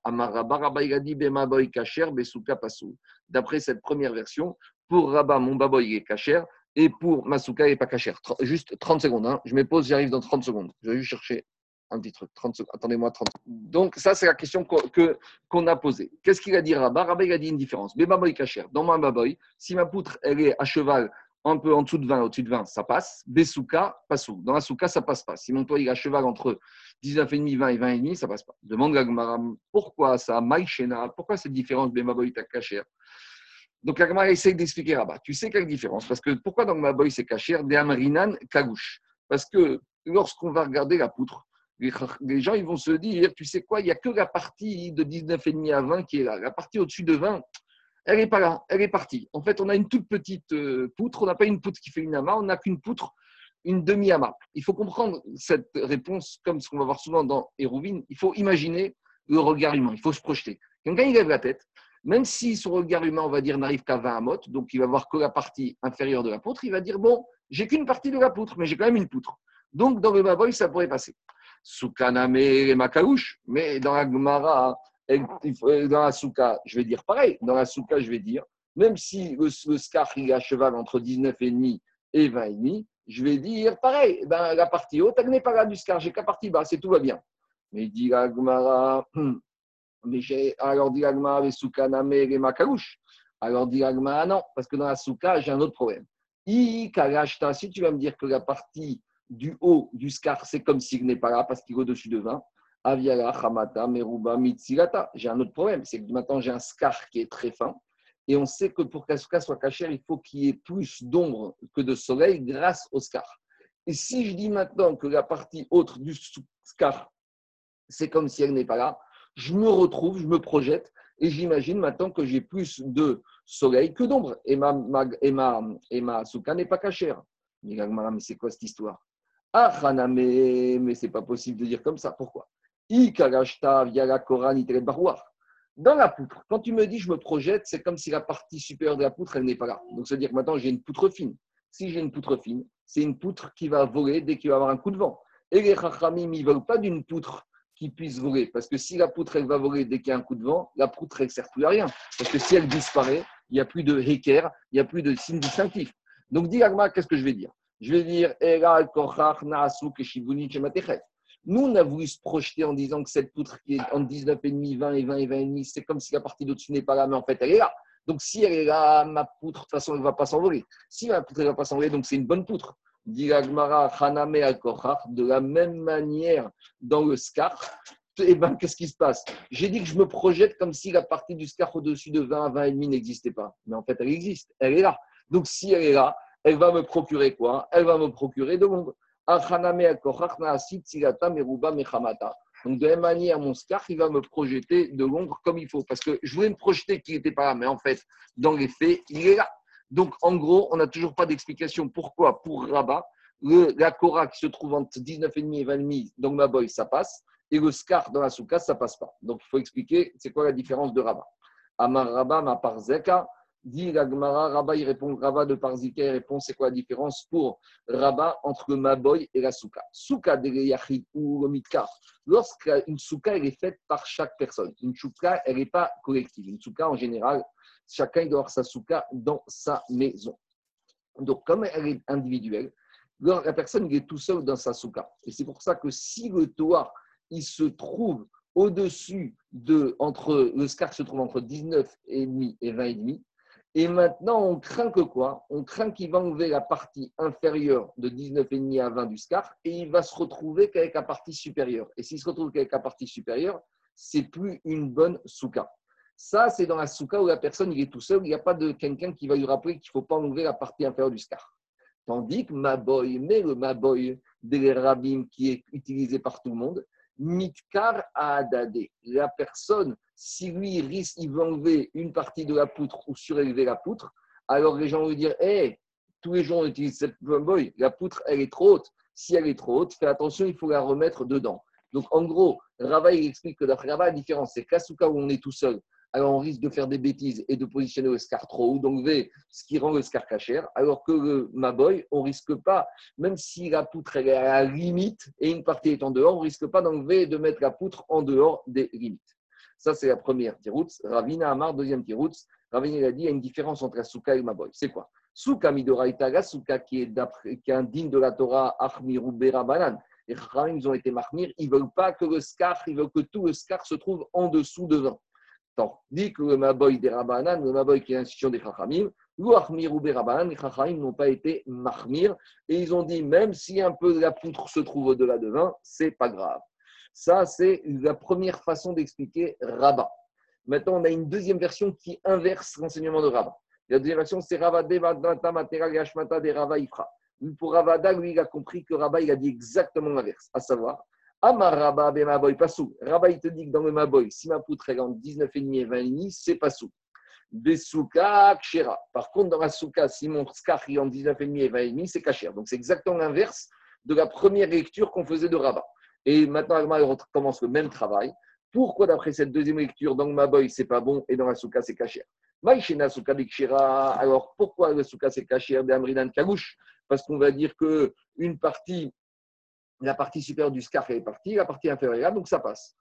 D'après cette première version, pour Rabat, mon baboy est kacher, et pour Masuka et pas cachère. Juste 30 secondes. Hein. Je me pose, j'arrive dans 30 secondes. Je vais juste chercher un petit truc. 30 secondes. Attendez-moi 30 secondes. Donc, ça, c'est la question qu'on a posée. Qu'est-ce qu'il a dit Rabat Rabat, il a dit une différence. Baboy cachère. Dans ma Baboy, si ma poutre, elle est à cheval un peu en dessous de 20, au-dessus de 20, ça passe. Besuka, sous. Dans la souka, ça passe pas. Si mon toit il est à cheval entre 19,5, 20 et 20,5, ça passe pas. Demande à pourquoi ça, Maïchena, pourquoi cette différence Bemaboy cachère donc la essaye d'expliquer là-bas. Tu sais quelle différence? Parce que pourquoi dans ma boy c'est caché Des Amrinan Kagouche. Parce que lorsqu'on va regarder la poutre, les, gens ils vont se dire, tu sais quoi, il n'y a que la partie de 19,5 à 20 qui est là. La partie au-dessus de 20, elle n'est pas là, elle est partie. En fait, on a une toute petite euh, poutre, on n'a pas une poutre qui fait une amas, on n'a qu'une poutre, une demi-amas. Il faut comprendre cette réponse comme ce qu'on va voir souvent dans Hérouvine. Il faut imaginer le regard humain, il faut se projeter. Quelqu'un il lève la tête, même si son regard humain, on va dire, n'arrive qu'à 20 amot, donc il va voir que la partie inférieure de la poutre, il va dire Bon, j'ai qu'une partie de la poutre, mais j'ai quand même une poutre. Donc dans le Maboy, ça pourrait passer. Soukaname et Makaouche, mais dans la Gemara, dans la Souka, je vais dire pareil. Dans la Souka, je vais dire, même si le, scar il est à cheval entre 19,5 et 20,5, je vais dire pareil, eh ben, la partie haute, elle n'est pas là du scar, j'ai qu'à partie basse et tout va bien. Mais dit Gmara, mais alors dit Gmara, les soukaname les makarouche. Alors dit Gmara, non, parce que dans la souka, j'ai un autre problème. si tu vas me dire que la partie du haut du scar, c'est comme s'il n'est pas là parce qu'il est au-dessus de 20, Aviala, Hamata, Meruba, Mitsilata. J'ai un autre problème, c'est que maintenant j'ai un scar qui est très fin. Et on sait que pour qu'un scar soit caché, il faut qu'il y ait plus d'ombre que de soleil grâce au scar. Et si je dis maintenant que la partie haute du scar, c'est comme si elle n'est pas là, je me retrouve, je me projette et j'imagine maintenant que j'ai plus de soleil que d'ombre. Et ma, ma, et ma, et ma n'est pas cachée. Mais c'est quoi cette histoire? Ah, mais, c'est pas possible de dire comme ça. Pourquoi? Dans la poutre, quand tu me dis je me projette, c'est comme si la partie supérieure de la poutre, elle n'est pas là. Donc, ça veut dire que maintenant, j'ai une poutre fine. Si j'ai une poutre fine, c'est une poutre qui va voler dès qu'il va y avoir un coup de vent. Et les chachamim, ils ne veulent pas d'une poutre qui puisse voler. Parce que si la poutre, elle va voler dès qu'il y a un coup de vent, la poutre, elle ne sert plus à rien. Parce que si elle disparaît, il n'y a plus de heker, il n'y a plus de signe distinctif. Donc, dis qu'est-ce que je vais dire? Je vais dire, nous, on a voulu se projeter en disant que cette poutre qui est entre 19,5, 20 et 20 et 20,5, c'est comme si la partie d'au-dessus n'est pas là, mais en fait, elle est là. Donc, si elle est là, ma poutre, de toute façon, elle ne va pas s'envoler. Si ma poutre ne va pas s'envoler, donc c'est une bonne poutre. Dit de la même manière, dans le scar, eh ben, qu'est-ce qui se passe? J'ai dit que je me projette comme si la partie du scar au-dessus de 20 à 20 et demi n'existait pas. Mais en fait, elle existe. Elle est là. Donc, si elle est là, elle va me procurer quoi? Elle va me procurer de l'ombre. Donc, de la même manière, mon scar, il va me projeter de l'ombre comme il faut. Parce que je voulais me projeter qu'il n'était pas là, mais en fait, dans les faits, il est là. Donc, en gros, on n'a toujours pas d'explication pourquoi, pour Rabat, la Cora qui se trouve entre 19,5 et 20,5, donc ma boy, ça passe, et le scar dans la souka, ça passe pas. Donc, il faut expliquer c'est quoi la différence de Rabat. Amar Rabat, ma par Zeka, Dit la Gemara, Rabat, il répond, Rabat de Parzika, il répond, c'est quoi la différence pour Rabat entre le Maboy et la Souka? Souka de Yachid ou le lorsqu'une Souka, elle est faite par chaque personne. Une Souka, elle n'est pas collective. Une Souka, en général, chacun doit avoir sa Souka dans sa maison. Donc, comme elle est individuelle, la personne est tout seul dans sa Souka. Et c'est pour ça que si le toit, il se trouve au-dessus de, entre, le scar se trouve entre 19,5 et 20,5, et maintenant, on craint que quoi? On craint qu'il va enlever la partie inférieure de 19,5 à 20 du SCAR et il va se retrouver qu'avec la partie supérieure. Et s'il se retrouve qu'avec la partie supérieure, c'est plus une bonne souka. Ça, c'est dans la souka où la personne est tout seul, il n'y a pas de quelqu'un qui va lui rappeler qu'il ne faut pas enlever la partie inférieure du SCAR. Tandis que Maboy, mais le Maboy des rabbins qui est utilisé par tout le monde, Mitkar a adadé. La personne, si lui risque, il veut enlever une partie de la poutre ou surélever la poutre, alors les gens vont dire Hé, tous les gens utilisent cette boy, la poutre, elle est trop haute. Si elle est trop haute, fais attention, il faut la remettre dedans. Donc en gros, Rava, il explique que d'après Rava, la différence, c'est qu'à où on est tout seul, alors on risque de faire des bêtises et de positionner le scar trop haut, d'enlever ce qui rend le scar cachère, alors que le Maboy, on risque pas, même si la poutre est à la limite et une partie est en dehors, on risque pas d'enlever et de mettre la poutre en dehors des limites. Ça, c'est la première tiroutz. Ravina Amar, deuxième tiroutz. Ravina a dit il y a une différence entre la souka et le Maboy. C'est quoi? Souka Midoraita, la souka qui est, qui est indigne de la Torah, Achmiru Banan. Les ils ont été marmir, ils ne veulent pas que le scar, ils veulent que tout le scar se trouve en dessous de 20 dit que le Maboy des Rabanan, le Maboy qui est l'institution des Chachamim, l'Uachmir ou Rabanan, les Chachamim n'ont pas été Mahmir, et ils ont dit même si un peu de la poutre se trouve au-delà de 20, c'est pas grave. Ça, c'est la première façon d'expliquer Rabat. Maintenant, on a une deuxième version qui inverse l'enseignement de Rabat. La deuxième version, c'est Ravadeva Matera Yashmata de Rava Ifra. Pour Ravada, lui, il a compris que Rabat, il a dit exactement l'inverse, à savoir, Amar Rabba be Maboy Pasou. Rabba, il te dit que dans le Maboy, si ma poutre est entre 19,5 et 20,5, c'est Pasou. Besouka Kshera. Par contre, dans la Souka, si mon Skar est entre 19,5 et 20,5, c'est Kacher. Donc, c'est exactement l'inverse de la première lecture qu'on faisait de Rabba. Et maintenant, il commence le même travail. Pourquoi, d'après cette deuxième lecture, dans le Maboy, c'est pas bon et dans la Souka, c'est Kshera. Alors, pourquoi le Souka, c'est Kacher d'Amridan Kagouche Parce qu'on va dire qu'une partie la partie supérieure du scarf est partie, la partie inférieure donc ça passe.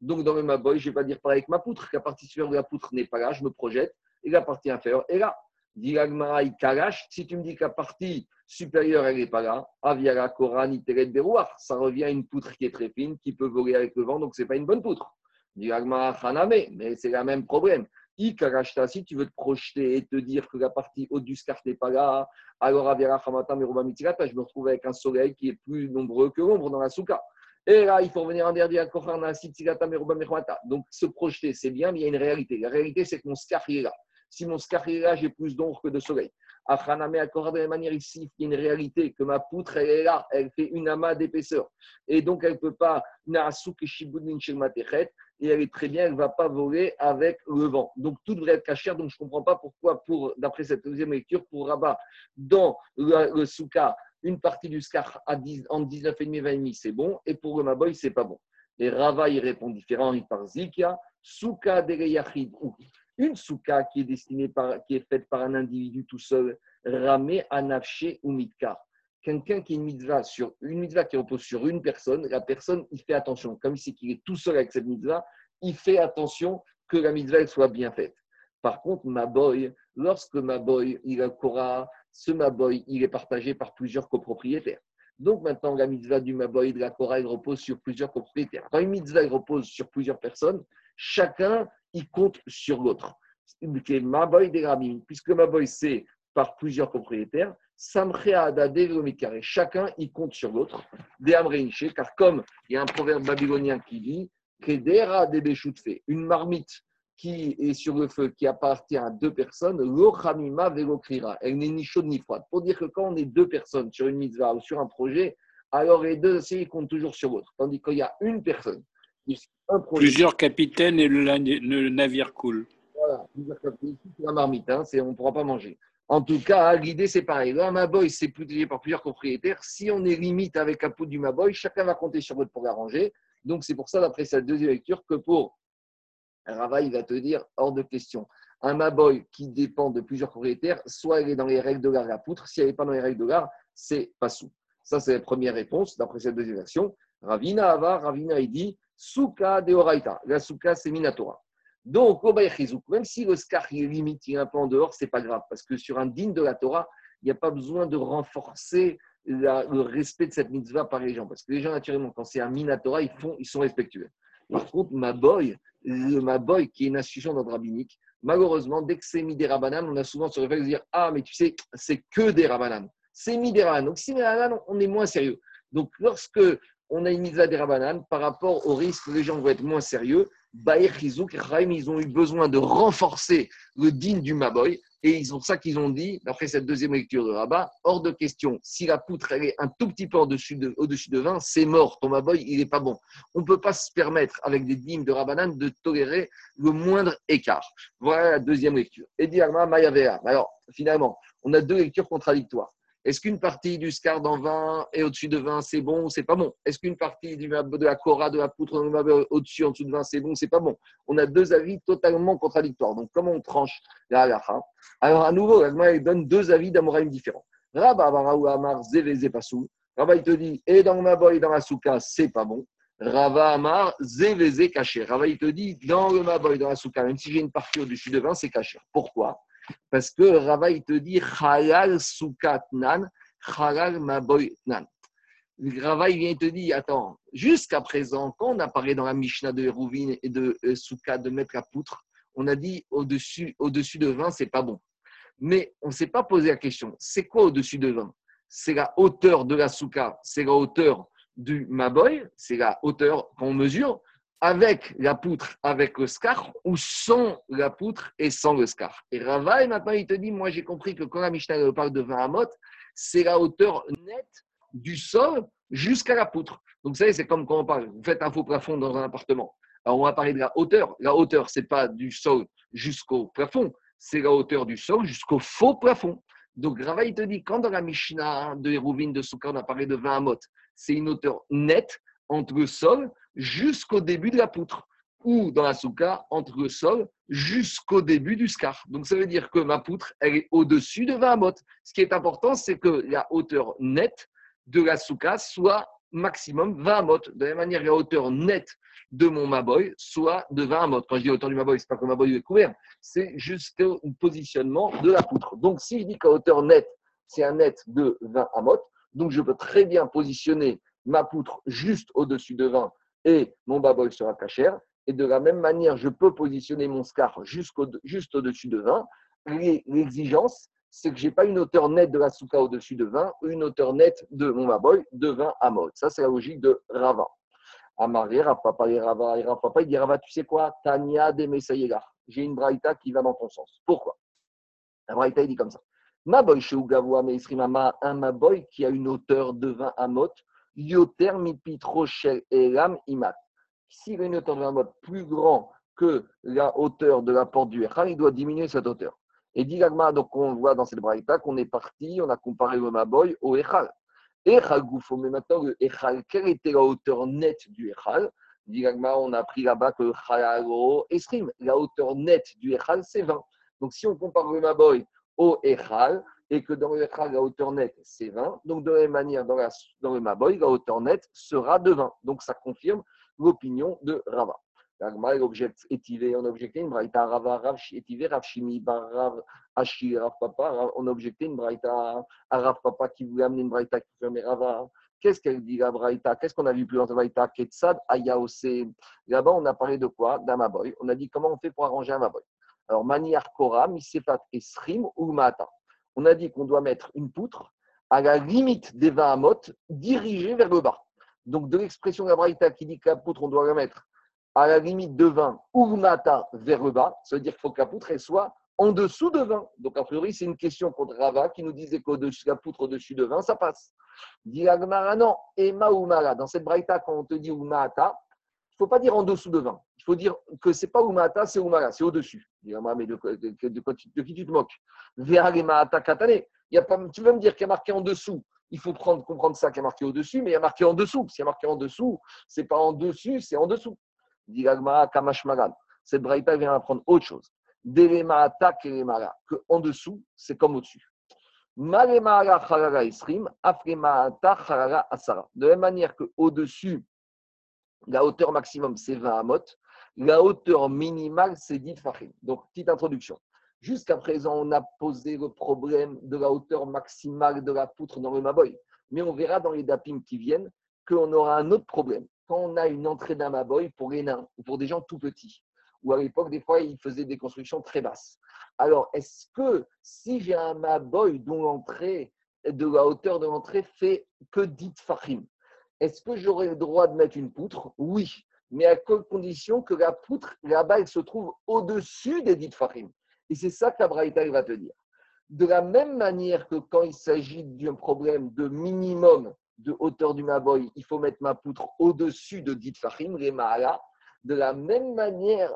Donc dans le maboy, je ne vais pas dire pareil avec ma poutre, la partie supérieure de la poutre n'est pas là, je me projette, et la partie inférieure est là. Si tu me dis que la partie supérieure, elle n'est pas là, Aviara, Koran, Berouar, ça revient à une poutre qui est très fine, qui peut voler avec le vent, donc ce n'est pas une bonne poutre. Mais c'est le même problème. Si tu veux te projeter et te dire que la partie haute du scar n'est pas là, alors Aviara, Hamata, Meruba, je me retrouve avec un soleil qui est plus nombreux que l'ombre dans la souka. Et là, il faut revenir en dernier à Donc, se projeter, c'est bien, mais il y a une réalité. La réalité, c'est que mon scar est là. Si mon scar est là, j'ai plus d'ombre que de soleil. Achaname Akora, de la manière ici, il y a une réalité, que ma poutre, elle est là, elle fait une amas d'épaisseur. Et donc, elle ne peut pas, et elle est très bien, elle ne va pas voler avec le vent. Donc, tout devrait être caché. Donc, je ne comprends pas pourquoi, pour, d'après cette deuxième lecture, pour Rabat, dans le, le une partie du scar à 10, en 19,5 et 20,5, c'est bon, et pour le Maboy, c'est pas bon. Et Rava, il répond différent, il parle Zikia, Souka de une souka qui est destinée par, qui est faite par un individu tout seul, ramé anafché ou mitka. Quelqu'un qui est une mitzvah sur une mitzvah qui repose sur une personne, la personne il fait attention, comme il est tout seul avec cette mitzvah, il fait attention que la mitzvah soit bien faite. Par contre, ma boy, lorsque ma boy il a Korah, ce Maboy, il est partagé par plusieurs copropriétaires. Donc maintenant, la mitzvah du Maboy de la Korah, il repose sur plusieurs copropriétaires. Quand une mitzvah repose sur plusieurs personnes, chacun il compte sur l'autre. Des puisque Maboy c'est par plusieurs propriétaires, chacun il compte sur l'autre, car comme il y a un proverbe babylonien qui dit, une marmite qui est sur le feu, qui appartient à deux personnes. Elle n'est ni chaude ni froide. Pour dire que quand on est deux personnes sur une mitzvah ou sur un projet, alors les deux associés comptent toujours sur l'autre. Tandis qu'il y a une personne, Plusieurs capitaines et le, navire coule. Voilà, plusieurs capitaines. C'est la marmite, hein, on ne pourra pas manger. En tout cas, l'idée, c'est pareil. Le Maboy, c'est protégé par plusieurs propriétaires. Si on est limite avec un pot du Maboy, chacun va compter sur l'autre pour l'arranger. Donc, c'est pour ça, d'après cette deuxième lecture, que pour Rava, il va te dire hors de question. Un Maboy qui dépend de plusieurs propriétaires, soit il est dans les règles de l'art la poutre, si elle n'est pas dans les règles de l'art, c'est pas sous. Ça, c'est la première réponse d'après cette deuxième version. Ravina Ava, Ravina, il dit Souka de Oraita. La Souka, c'est Minatora. Donc, même si le scar est limite, il est un peu en dehors, c'est pas grave, parce que sur un digne de la Torah, il n'y a pas besoin de renforcer le respect de cette mitzvah par les gens, parce que les gens, naturellement, quand c'est un Minatora, ils, font, ils sont respectueux. Par contre, ma boy, le Maboy, qui est une institution d'ordre rabbinique, malheureusement, dès que c'est mis des rabanan, on a souvent ce réflexe de dire Ah, mais tu sais, c'est que des rabanan. C'est mis des rabanan. Donc, si des rabanan, on est moins sérieux. Donc, lorsque on a une à des rabanan, par rapport au risque que les gens vont être moins sérieux, Baer Chizouk, ils ont eu besoin de renforcer le digne du Maboy et ils ont ça qu'ils ont dit, d'après cette deuxième lecture de Rabat, hors de question, si la poutre elle est un tout petit peu au-dessus de, au -dessus de 20, c'est mort, ton maboy, il n'est pas bon. On ne peut pas se permettre, avec des dîmes de Rabanan, de tolérer le moindre écart. Voilà la deuxième lecture. Et. Alors, finalement, on a deux lectures contradictoires. Est-ce qu'une partie du scar dans 20 et au-dessus de 20, c'est bon ou c'est pas bon? Est-ce qu'une partie de la cora, de la poutre au-dessus, en dessous de 20, c'est bon ou c'est pas bon? On a deux avis totalement contradictoires. Donc, comment on tranche la halakha Alors, à nouveau, il donne deux avis d'amoraïm différents. Rabba Amar Pasou. Rabba, il te dit, et dans ma boy, dans la souka, c'est pas bon. Rava Amar Zeveze caché. Rabba, il te dit, dans le Maboy, dans la souka, même si j'ai une partie au-dessus de 20, c'est caché. Pourquoi? Parce que Rava, il te dit Halal Sukat Nan, Halal Maboy Nan. Rava, il vient te dire Attends, jusqu'à présent, quand on a parlé dans la Mishnah de Hérouvine et de euh, Souka de mettre la poutre, on a dit au-dessus au -dessus de 20, c'est pas bon. Mais on ne s'est pas posé la question c'est quoi au-dessus de 20 C'est la hauteur de la Souka, c'est la hauteur du Maboy, c'est la hauteur qu'on mesure, avec la poutre, avec le scar, ou sans la poutre et sans le scar. Et Rava, maintenant, il te dit, moi j'ai compris que quand la Mishnah parle de 20 amot, c'est la hauteur nette du sol jusqu'à la poutre. Donc, vous savez, c'est comme quand on parle, vous faites un faux plafond dans un appartement. Alors, on va parler de la hauteur. La hauteur, ce n'est pas du sol jusqu'au plafond, c'est la hauteur du sol jusqu'au faux plafond. Donc, Rava, il te dit, quand dans la Mishnah de Hérouvine de Soukha, on a parlé de 20 amot, c'est une hauteur nette entre le sol jusqu'au début de la poutre, ou dans la souka, entre le sol jusqu'au début du scar. Donc ça veut dire que ma poutre, elle est au-dessus de 20 mot. Ce qui est important, c'est que la hauteur nette de la souka soit maximum 20 amot. De la même manière, la hauteur nette de mon maboy soit de 20 amot. Quand je dis hauteur du maboy, ce n'est pas que maboy est couvert, c'est juste positionnement de la poutre. Donc, si je dis la hauteur nette, c'est un net de 20 amot, donc je peux très bien positionner ma poutre juste au-dessus de 20 et mon baboy sera cachère. Et de la même manière, je peux positionner mon scar juste au-dessus de 20. L'exigence, c'est que je n'ai pas une hauteur nette de la souka au-dessus de 20 ou une hauteur nette de mon baboy de 20 à mode. Ça, c'est la logique de Rava. Amaré, Papa et Rava, et Papa, il dit Rava, tu sais quoi? Tania de J'ai une braïta qui va dans ton sens. Pourquoi? La braïta, il dit comme ça. Maboy chez Ugavoa Meisrimama, un Maboy qui a une hauteur de 20 amot, Yoter Mipit Rochel Elam Imat. S'il a une de 20 amot plus grand que la hauteur de la porte du Echal, il doit diminuer cette hauteur. Et dit donc on voit dans cette braïta qu'on est parti, on a comparé le Maboy au Echal. Echal Goufo, mais maintenant le Echal, quelle était la hauteur nette du Echal Dit on a pris là-bas que Chalalo Esrim, la hauteur nette du Echal, c'est 20. Donc si on compare le Maboy au Echal, et que dans le Echal, la hauteur nette, c'est 20, donc de la même manière, dans, la, le Maboy, la hauteur nette sera de 20. Donc ça confirme l'opinion de Rava. On a objecté une braïta rava, rav, étivé, rav, shimi, rav, ashi, rav, papa. On a objecté une braïta rav, papa qui voulait amener une braïta qui fermait rava. Qu'est-ce qu'elle dit, la braïta? Qu'est-ce qu'on a vu plus dans la braïta? Ketsad, ayaose. Là-bas, on a parlé de quoi? D'un maboy. On a dit comment on fait pour arranger un maboy. Alors, maniar kora, misefat esrim ou mata. On a dit qu'on doit mettre une poutre à la limite des 20 amot dirigée vers le bas. Donc, de l'expression de la braïta qui dit que la poutre, on doit la mettre à la limite de 20, Urmata vers le bas, ça veut dire qu'il faut que la poutre soit en dessous de 20. Donc, a priori, c'est une question contre Rava qui nous disait que la poutre au-dessus de 20, ça passe. Dit non, Ema Umara. Dans cette braïta, quand on te dit Umata, il ne faut pas dire en dessous de 20. Il faut dire que ce n'est pas Umata, c'est Umara, c'est au-dessus. mais de, qui tu te moques Katane. Il tu veux me dire qu'il y a marqué en dessous il faut prendre, comprendre ça qui est marqué au-dessus, mais il y a marqué en dessous. S'il y a marqué en dessous, ce n'est pas en dessus, c'est en dessous. Cette braïta vient apprendre autre chose. Que en dessous, c'est comme au-dessus. De la même manière qu'au-dessus, la hauteur maximum, c'est 20 amot. La hauteur minimale, c'est 10 fachim. Donc, petite introduction. Jusqu'à présent, on a posé le problème de la hauteur maximale de la poutre dans le Maboy. Mais on verra dans les dapim qui viennent qu'on aura un autre problème quand on a une entrée d'un maboy pour les nains ou pour des gens tout petits, ou à l'époque, des fois, ils faisaient des constructions très basses. Alors, est-ce que si j'ai un maboy dont l'entrée, de la hauteur de l'entrée fait que dit fachim, est-ce que j'aurais le droit de mettre une poutre? Oui, mais à condition que la poutre, là-bas, se trouve au-dessus des dit fachim Et c'est ça que la va te dire. De la même manière que quand il s'agit d'un problème de minimum de hauteur du Maboy, il faut mettre ma poutre au-dessus de dit Fahim, les De la même manière,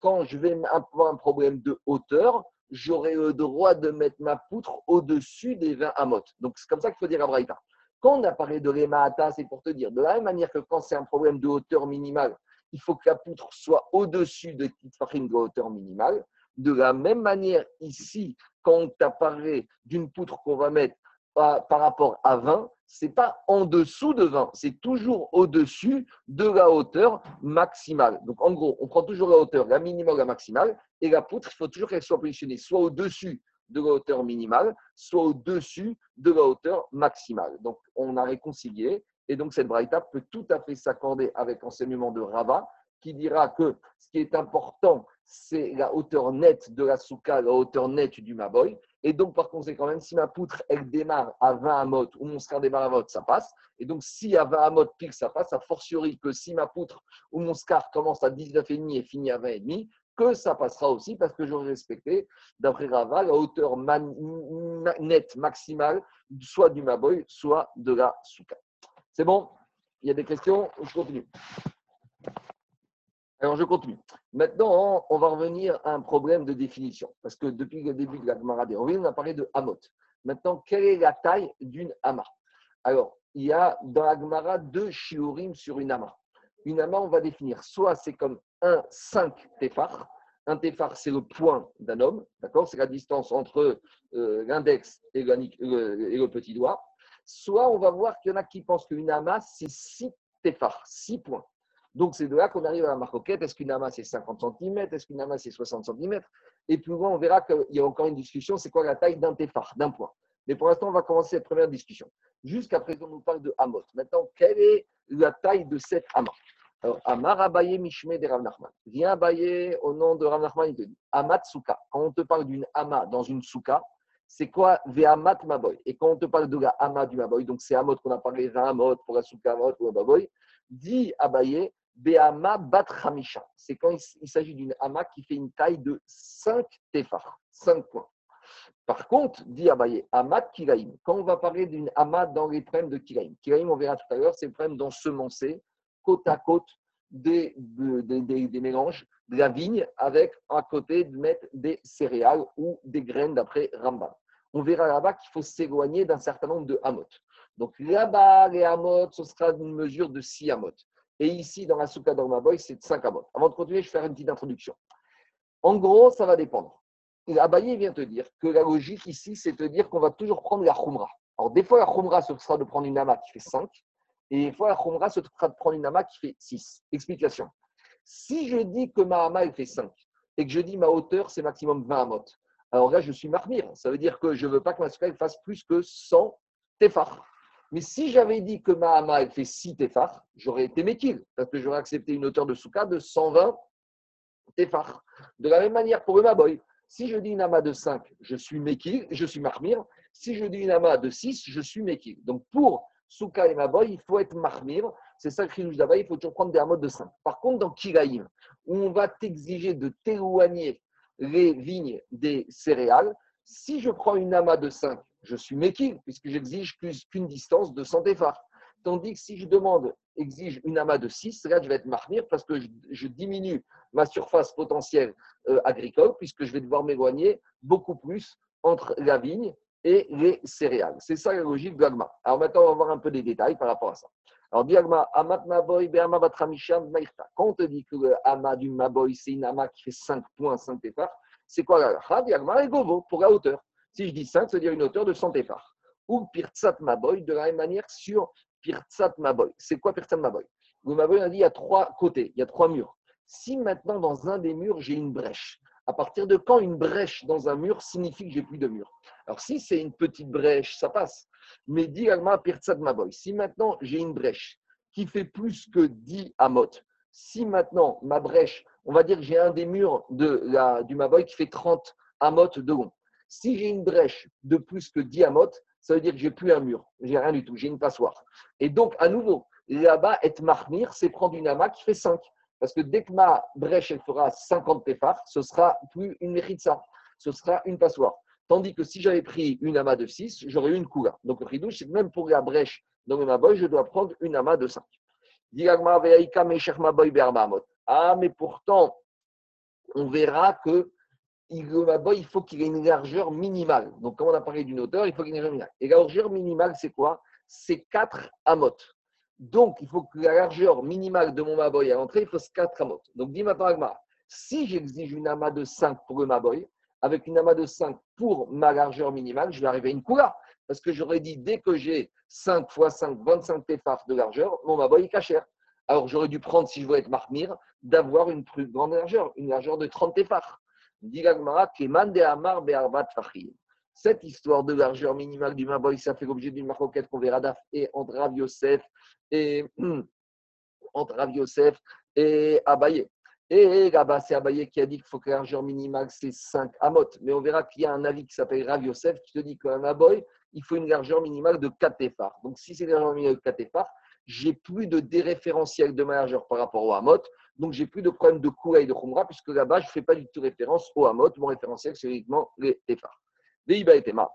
quand je vais avoir un problème de hauteur, j'aurai le droit de mettre ma poutre au-dessus des 20 amot. Donc, c'est comme ça qu'il faut dire à Braïta. Quand on a parlé de l'Emaata, c'est pour te dire, de la même manière que quand c'est un problème de hauteur minimale, il faut que la poutre soit au-dessus de Fahim de hauteur minimale. De la même manière, ici, quand on t'a parlé d'une poutre qu'on va mettre par, rapport à 20, c'est pas en dessous de 20, c'est toujours au-dessus de la hauteur maximale. Donc en gros, on prend toujours la hauteur, la minimale, la maximale, et la poutre, il faut toujours qu'elle soit positionnée soit au-dessus de la hauteur minimale, soit au-dessus de la hauteur maximale. Donc on a réconcilié, et donc cette braïta peut tout à fait s'accorder avec l'enseignement de Rava, qui dira que ce qui est important, c'est la hauteur nette de la souka, la hauteur nette du maboy. Et donc, par conséquent, même si ma poutre, elle démarre à 20 amot ou mon scar démarre à 20 ça passe. Et donc, si à 20 amot pile, ça passe, a fortiori que si ma poutre ou mon scar commence à 19,5 et finit à 20,5, que ça passera aussi parce que j'aurai respecté, d'après Rava, la hauteur nette maximale, soit du maboy, soit de la souka. C'est bon? Il y a des questions? Je continue. Alors, je continue. Maintenant, on va revenir à un problème de définition. Parce que depuis le début de la Gemara des on a parlé de Hamot. Maintenant, quelle est la taille d'une Hama? Alors, il y a dans la Gemara deux shiurim sur une Hama. Une Hama, on va définir soit c'est comme un 5 téphar. Un téphar, c'est le point d'un homme, d'accord? C'est la distance entre euh, l'index et, le petit doigt. soit on va voir qu'il y en a qui pensent qu'une ama, c'est 6 tefar, 6 points. Donc c'est de là qu'on arrive à la marcoquette. Est-ce qu'une ama c'est 50 cm Est-ce qu'une ama c'est 60 cm Et plus loin, on verra qu'il y a encore une discussion c'est quoi la taille d'un tefar, d'un point. Mais pour l'instant, on va commencer cette première discussion. Jusqu'à présent, on nous parle de Hamot. Maintenant, quelle est la taille de cette ama Alors, Amar Abaye Mishme de Rav Nachman. Viens Abaye au nom de Rav Nachman, il te dit Amat Souka. Quand on te parle d'une ama dans une souka, c'est quoi Ve'amat Maboy? Et quand on te parle de la ama du Maboy, donc c'est Amot qu'on a parlé, Amot pour la souka Amot ou Maboy, dit Abaye Be'ama Bat Hamisha. C'est quand il, s'agit d'une ama qui fait une taille de 5 tefar, 5 points. Par contre, dit Abaye, Amat Kiraim. Quand on va parler d'une Amat dans les problèmes de Kiraim, Kiraim, on verra tout à l'heure, c'est le problème d'ensemencer côte à côte des, des, mélanges, de la vigne, avec à côté de mettre des céréales ou des graines d'après Rambam. On verra là-bas qu'il faut s'éloigner d'un certain nombre de Hamot. Donc là-bas, les Hamot, ce sera une mesure de 6 Hamot. Et ici, dans la Souka d'Ormaboy, c'est 5 Hamot. Avant de continuer, je vais faire une petite introduction. En gros, ça va dépendre. Abaye vient te dire que la logique ici, c'est de dire qu'on va toujours prendre la khumra. Alors, des fois, la khumra, ce sera de prendre une ama qui fait 5, et des fois, la khumra, ce sera de prendre une ama qui fait 6. Explication. Si je dis que ma ama, elle fait 5, et que je dis ma hauteur, c'est maximum 20 amot, alors là, je suis marmire. Ça veut dire que je ne veux pas que ma souka fasse plus que 100 tefar. Mais si j'avais dit que ma ama, elle fait 6 tefar, j'aurais été méquille, parce que j'aurais accepté une hauteur de souka de 120 tefar. De la même manière pour le maboy. Si je dis une amas de 5, je suis Mekir, je suis Mahmir. Si je dis une amas de 6, je suis Mekir. Donc pour Souka et Maboy, il faut être Mahmir. C'est ça le cri d'Abaye, il faut toujours prendre des amas de 5. Par contre, dans Kiraïm, où on va t'exiger de t'éloigner les vignes des céréales, si je prends une amas de 5, je suis Mekir, puisque j'exige plus qu'une distance de 100 phares. Tandis que si je demande, exige une amas de 6, là, je vais être marmire parce que je, diminue ma surface potentielle euh, agricole, puisque je vais devoir m'éloigner beaucoup plus entre la vigne et les céréales. C'est ça la logique de l'agma. Alors maintenant, on va voir un peu des détails par rapport à ça. Alors, diagma, amat maboy, be'ama batramisham, Quand on te dit que l'ama du maboy, c'est une ama qui fait 5 points, 5 tefar, c'est quoi la lacha Diagma, et govo, pour la hauteur. Si je dis 5, ça veut dire une hauteur de 100 tefar. Ou pirtsat maboy, de la même manière sur Pirtsat Maboy. C'est quoi Pirtsat Maboy Le Maboy a dit il y a trois côtés, il y a trois murs. Si maintenant dans un des murs j'ai une brèche, à partir de quand une brèche dans un mur signifie que j'ai plus de mur? Alors si c'est une petite brèche, ça passe. Mais dit Alma Pirtsat Maboy, si maintenant j'ai une brèche qui fait plus que 10 amot, si maintenant ma brèche, on va dire que j'ai un des murs de la, du Maboy qui fait 30 amot de long. Si j'ai une brèche de plus que 10 amot, ça veut dire que j'ai plus un mur, j'ai rien du tout, j'ai une passoire. Et donc, à nouveau, là-bas, être marmir, c'est prendre une ama qui fait 5. Parce que dès que ma brèche, elle fera 50 tefar, ce sera plus une méritza, ce sera une passoire. Tandis que si j'avais pris une ama de 6, j'aurais eu une coula. Donc le ridouche, c'est que même pour la brèche dans ma boy, je dois prendre une ama de 5. Ah, mais pourtant, on verra que il faut qu'il ait une largeur minimale. Donc, comme on a parlé d'une hauteur, il faut qu'il ait une largeur minimale. Et la largeur minimale, c'est quoi? C'est 4 amotes. Donc, il faut que la largeur minimale de mon maboy à l'entrée, il faut 4 amotes. Donc, dis maintenant, Agma, si j'exige une amas de 5 pour le maboy, avec une amas de 5 pour ma largeur minimale, je vais arriver à une coula. Parce que j'aurais dit, dès que j'ai 5 fois 5, 25 tefaf de largeur, mon maboy est cachère. Alors, j'aurais dû prendre, si je veux être marmire, d'avoir une plus grande largeur, une largeur de 30 tefaf. Cette histoire de largeur minimale du Maboy, ça fait l'objet d'une maroquette qu'on verra et entre Rav Yosef et entre Rav Yosef et Abaye. Et là-bas, c'est Abaye qui a dit qu'il faut que la largeur minimale, c'est 5 amot. Mais on verra qu'il y a un avis qui s'appelle Rav Yosef qui te dit qu'un Maboy, il faut une largeur minimale de 4 tefars. Donc, si c'est une largeur minimale de 4 tefars, j'ai plus de déréférentiel de ma largeur par rapport au Hamot. Donc, j'ai plus de problème de Koula et de Khumra, puisque là-bas, je ne fais pas du tout référence au Hamot. Mon référentiel, c'est uniquement les Tefar.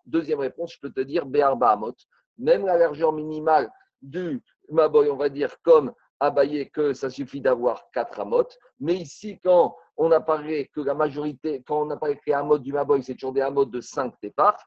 Deuxième réponse, je peux te dire Béarba Hamot. Même la largeur minimale du Maboy, on va dire comme Abaye, que ça suffit d'avoir 4 Hamot. Mais ici, quand on apparaît que la majorité, quand on apparaît que les Hamot du Maboy, c'est toujours des Hamot de 5 Tefar,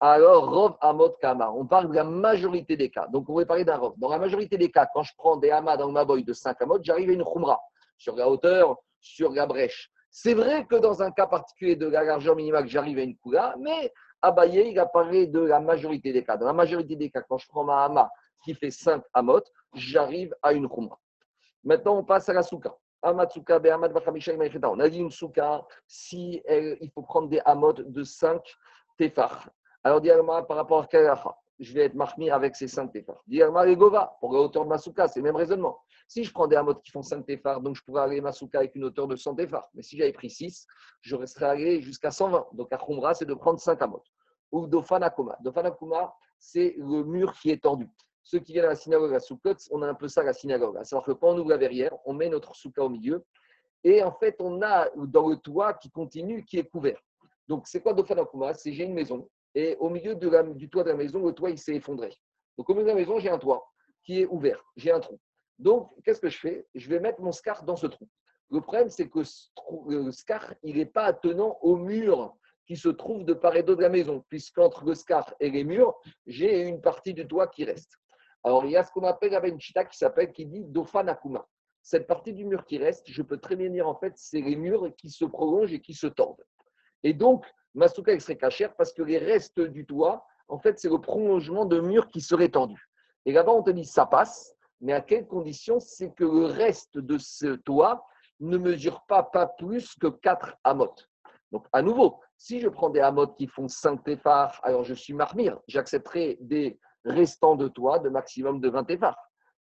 alors Rov Hamot Kama. On parle de la majorité des cas. Donc, on va parler d'un Rov. Dans la majorité des cas, quand je prends des Hamas dans le Maboy de 5 Hamot, j'arrive à une Khumra sur la hauteur, sur la brèche. C'est vrai que dans un cas particulier de la largeur minimale, j'arrive à une coula, mais Abaye, il a parlé de la majorité des cas. Dans la majorité des cas, quand je prends ma hama qui fait 5 amot, j'arrive à une khumra. Maintenant, on passe à la souka. On a dit une souka, si il faut prendre des amot de 5 tefar. Alors, dis-moi par rapport à quel je vais être marmire avec ces 5 tefar. Dis-moi les gova, pour la hauteur de ma souka, c'est le même raisonnement. Si je prends des amot qui font 5 tefar, donc je pourrais aller ma souka avec une hauteur de 100 tefar. Mais si j'avais pris 6, je serais allé jusqu'à 120. Donc, à khumra, c'est de prendre 5 amot. Ou dofanakuma. Dofanakuma, c'est le mur qui est tendu ceux qui viennent à la synagogue à Soukot, on a un peu ça à la synagogue. À savoir que quand on ouvre la verrière, on met notre souka au milieu. Et en fait, on a dans le toit qui continue, qui est couvert. Donc, c'est quoi Dofanakuma C'est j'ai une maison. Et au milieu de la, du toit de la maison, le toit, il s'est effondré. Donc, au milieu de la maison, j'ai un toit qui est ouvert. J'ai un trou. Donc, qu'est-ce que je fais? Je vais mettre mon scar dans ce trou. Le problème, c'est que le scar, il n'est pas attenant au mur qui se trouve de part et d'autre de la maison, puisqu'entre le scar et les murs, j'ai une partie du toit qui reste. Alors, il y a ce qu'on appelle avec une chita qui s'appelle, qui dit Dofanakuma. Cette partie du mur qui reste, je peux très bien dire en fait, c'est les murs qui se prolongent et qui se tordent. Et donc, Masuka, il serait cachère parce que les restes du toit, en fait, c'est le prolongement de murs qui serait tendu. Et là-bas, on te dit ça passe, mais à quelles conditions C'est que le reste de ce toit ne mesure pas, plus que 4 amotes. Donc, à nouveau, si je prends des amotes qui font 5 téphars, alors je suis marmire, j'accepterai des restant de toi de maximum de 20 effards.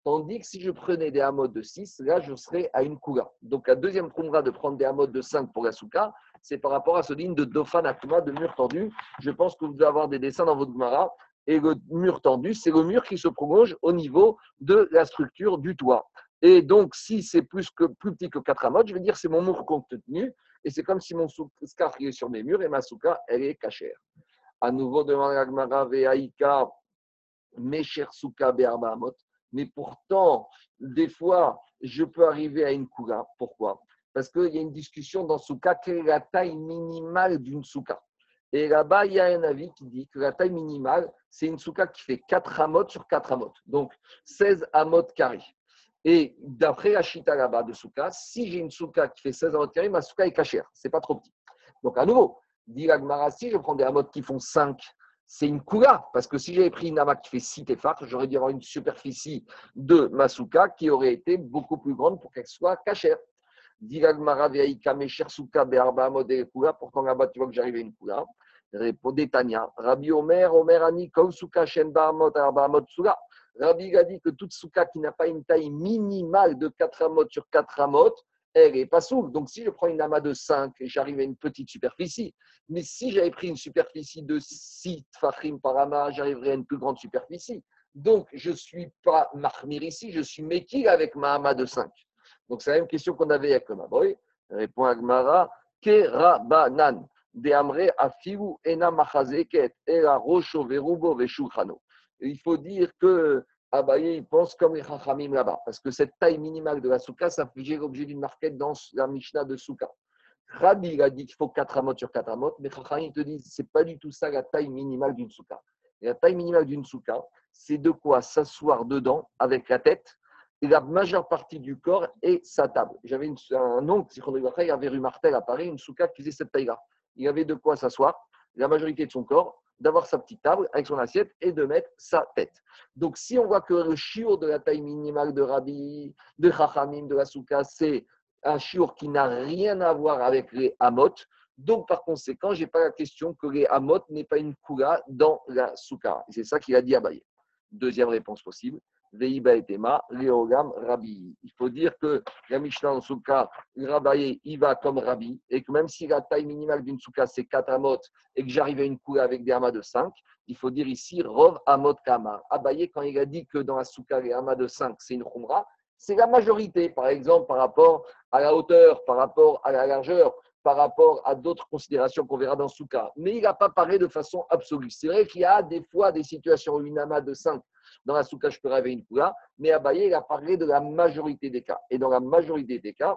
Tandis que si je prenais des hamots de 6, là, je serais à une kula. Donc, la deuxième kumra de prendre des hamots de 5 pour la souka, c'est par rapport à ce ligne de Dofan Akuma, de mur tendu. Je pense que vous devez avoir des dessins dans votre Gemara. Et le mur tendu, c'est le mur qui se prolonge au niveau de la structure du toit. Et donc, si c'est plus, que, plus petit que 4 amotes, je vais dire c'est mon mur contenu. Et c'est comme si mon scarf est sur mes murs et ma souka, elle est cachère. À nouveau, demande à Gmara, Veaïka, mais pourtant, des fois, je peux arriver à une Kula. Pourquoi? Parce qu'il y a une discussion dans Souka, quelle est la taille minimale d'une Souka? Et là-bas, il y a un avis qui dit que la taille minimale, c'est une Souka qui fait 4 amotes sur 4 amotes, donc 16 amotes carrés. Et d'après la chita là-bas de Souka, si j'ai une Souka qui fait 16 amotes carrés, ma Souka est cachère, c'est pas trop petit. Donc à nouveau, dit la si je prends des amotes qui font 5 c'est une kula, parce que si j'avais pris une ama qui fait 6 tefar, j'aurais dû avoir une superficie de masuka qui aurait été beaucoup plus grande pour qu'elle soit cachère. Pourtant là-bas, tu vois que j'arrive à une kula. Répondez Tania. Rabbi Omer, Omer Ani, Shen. Rabbi a dit que toute souka qui n'a pas une taille minimale de 4 amot sur 4 amot, elle n'est pas souple. Donc, si je prends une amas de 5 et j'arrive à une petite superficie, mais si j'avais pris une superficie de 6 fachim par amas, j'arriverais à une plus grande superficie. Donc, je ne suis pas marmir ici, je suis mékil avec ma amas de 5. Donc, c'est la même question qu'on avait avec le Maboy. Répond Agmara, Kerabanan, Il faut dire que Abaye, il pense comme les Chachamim là-bas. Parce que cette taille minimale de la souka, ça fait l'objet d'une marquette dans la Mishnah de souka. Rabbi a dit qu'il faut 4 amotes sur 4 amotes, mais Chachamim te dit que ce n'est pas du tout ça la taille minimale d'une souka. La taille minimale d'une souka, c'est de quoi s'asseoir dedans avec la tête et la majeure partie du corps et sa table. J'avais un oncle, il avait rue Martel à Paris, une souka qui faisait cette taille-là. Il avait de quoi s'asseoir, la majorité de son corps, d'avoir sa petite table avec son assiette et de mettre sa tête. Donc, si on voit que le chiour de la taille minimale de Rabbi, de Chachamim, de la Souka, c'est un chiour qui n'a rien à voir avec les Hamot, donc par conséquent, je n'ai pas la question que les Hamot n'aient pas une Kula dans la Souka. C'est ça qu'il a dit à Baye. Deuxième réponse possible. Veiba et Rabbi. Il faut dire que la Mishnah en Souka, Rabaye, il va comme Rabbi, et que même si la taille minimale d'une Souka, c'est 4 amot, et que j'arrive à une cour avec des amas de 5, il faut dire ici Rov Amot Kama. Abaye, quand il a dit que dans la Souka, les amas de 5, c'est une Khumra, c'est la majorité, par exemple, par rapport à la hauteur, par rapport à la largeur, par rapport à d'autres considérations qu'on verra dans Souka. Mais il n'a pas parlé de façon absolue. C'est vrai qu'il y a des fois des situations où une amas de 5 dans la souka, je peux rêver une coula, mais Abaye, il a parlé de la majorité des cas. Et dans la majorité des cas,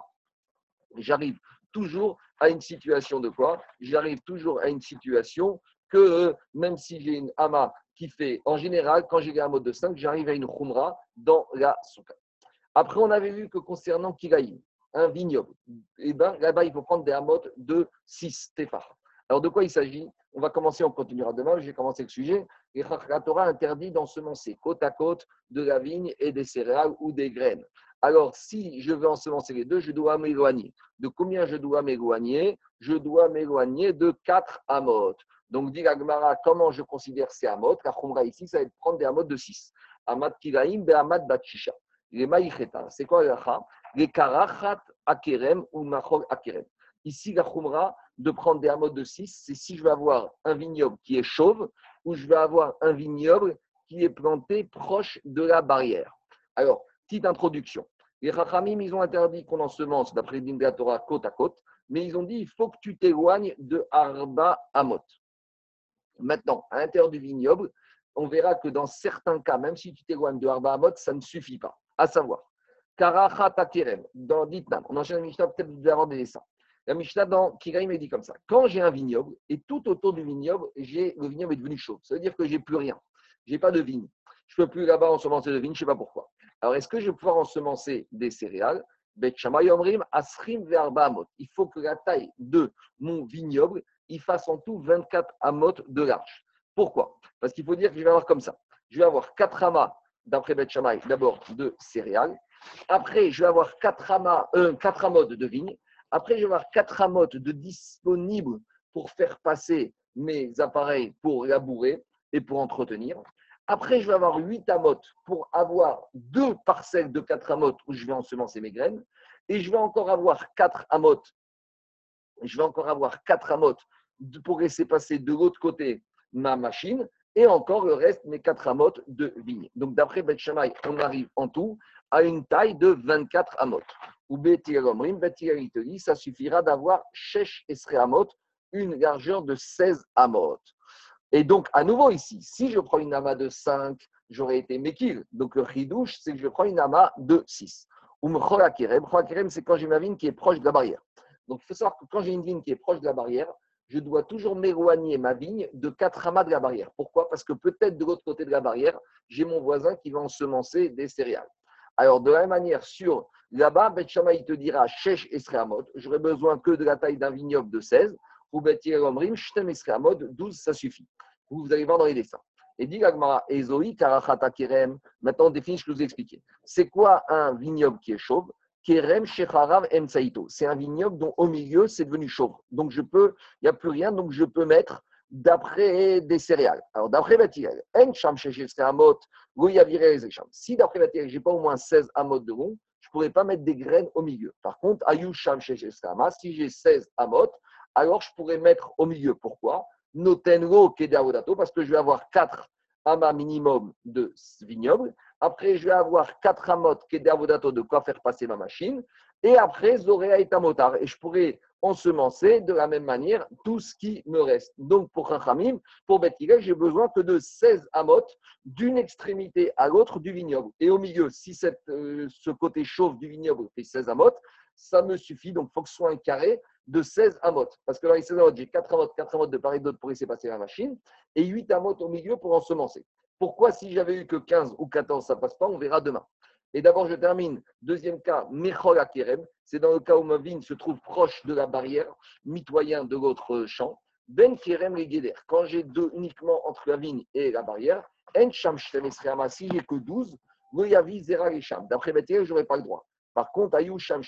j'arrive toujours à une situation de quoi J'arrive toujours à une situation que euh, même si j'ai une ama qui fait, en général, quand j'ai un mode de 5, j'arrive à une khumra dans la souka. Après, on avait vu que concernant Kilaïm, un vignoble, et eh ben, là-bas, il faut prendre des amotes de 6 téphars. Alors, de quoi il s'agit? On va commencer, on continuera demain. J'ai commencé le sujet. Et la Torah interdit d'ensemencer côte à côte de la vigne et des céréales ou des graines. Alors, si je veux ensemencer les deux, je dois m'éloigner. De combien je dois m'éloigner? Je dois m'éloigner de 4 amot. Donc, dit Agmara, comment je considère ces amot La Khumra ici, ça va être prendre des amot de 6. Amad Kiraim, be Amad Batchisha. Les maïcheta, c'est quoi le Les karachat akerem ou machol akerem. Ici, la Khumra, de prendre des amot de 6, c'est si je veux avoir un vignoble qui est chauve ou je veux avoir un vignoble qui est planté proche de la barrière. Alors, Petite introduction. Les Rachamim, ils ont interdit qu'on ensemence, d'après le Torah, côte à côte, mais ils ont dit il faut que tu t'éloignes de Arba Amot. Maintenant, à l'intérieur du vignoble, on verra que dans certains cas, même si tu t'éloignes de Arba Amot, ça ne suffit pas. À savoir, dans Ditnam, on enchaîne la Mishnah, peut-être vous avoir des dessins. La Mishnah dans Kiraim, dit comme ça quand j'ai un vignoble et tout autour du vignoble, le vignoble est devenu chaud, ça veut dire que j'ai plus rien, j'ai pas de vigne. Je peux plus là-bas ensemencer de vigne, je sais pas pourquoi. Alors, est-ce que je vais pouvoir ensemencer des céréales? Il faut que la taille de mon vignoble il fasse en tout 24 amot de large. Pourquoi? Parce qu'il faut dire que je vais avoir comme ça. Je vais avoir 4 amas, d'après Bet d'abord de céréales. Après, je vais avoir 4 amas, euh, amot de vigne. Après, je vais avoir 4 amot de disponibles pour faire passer mes appareils pour labourer et pour entretenir. Après, je vais avoir 8 amotes pour avoir deux parcelles de 4 amotes où je vais ensemencer mes graines. Et je vais encore avoir 4 amotes. Je vais encore avoir 4 amotes pour laisser passer de l'autre côté ma machine. Et encore le reste, mes 4 amotes de vigne. Donc, d'après Beth on arrive en tout à une taille de 24 amotes. Ou ça suffira d'avoir Shesh Esre Amot, une largeur de 16 amotes. Et donc, à nouveau ici, si je prends une amas de 5, j'aurais été Mekil. Donc, le chidouche, c'est que je prends une amas de 6. Ou Mcholakerem. c'est quand j'ai ma vigne qui est proche de la barrière. Donc, il faut savoir que quand j'ai une vigne qui est proche de la barrière, je dois toujours m'éloigner ma vigne de 4 amas de la barrière. Pourquoi? Parce que peut-être de l'autre côté de la barrière, j'ai mon voisin qui va ensemencer des céréales. Alors, de la même manière, sur là-bas, Bet il te dira Shesh Esreamot, j'aurais besoin que de la taille d'un vignoble de 16 ou Omrim, Shtem mode 12, ça suffit. Vous allez voir dans les dessins. Et dit Gagmara, Ezoi, Karachata Kerem, maintenant on définit je vous ai expliqué. C'est quoi un vignoble qui est chauve? Kerem Shecharav Emsaito. C'est un vignoble dont au milieu c'est devenu chauve. Donc je peux, il n'y a plus rien, donc je peux mettre d'après des céréales. Alors d'après Batiel, En Sham Amot, Si d'après Batiel, je n'ai pas au moins 16 amot de long, je ne pourrais pas mettre des graines au milieu. Par contre, Sham si j'ai 16 amot, alors je pourrais mettre au milieu. Pourquoi? Notenro Kedaodato, parce que je vais avoir 4 amas minimum de vignoble. Après, je vais avoir 4 amot Kedaodato de quoi faire passer ma machine. Et après, Zorea et Tamotar. Et je pourrais ensemencer de la même manière tout ce qui me reste. Donc, pour Rachamim, pour Bethilel, j'ai besoin que de 16 amot d'une extrémité à l'autre du vignoble. Et au milieu, si euh, ce côté chauve du vignoble fait 16 amot, ça me suffit. Donc, il faut que ce soit un carré de 16 amot. Parce que dans les 16 amot, j'ai 4 amot, 4 amot de part et d'autre pour laisser passer la machine, et 8 amot au milieu pour ensemencer. Pourquoi, si j'avais eu que 15 ou 14, ça passe pas On verra demain. Et d'abord, je termine. Deuxième cas, Mechol Akerem. C'est dans le cas où ma vigne se trouve proche de la barrière, mitoyen de l'autre champ. Ben Kerem Legeder. Quand j'ai deux uniquement entre la vigne et la barrière, En Sham si j'ai que 12, Goyavi Zera D'après Bethel, je n'aurai pas le droit. Par contre, Ayou Sham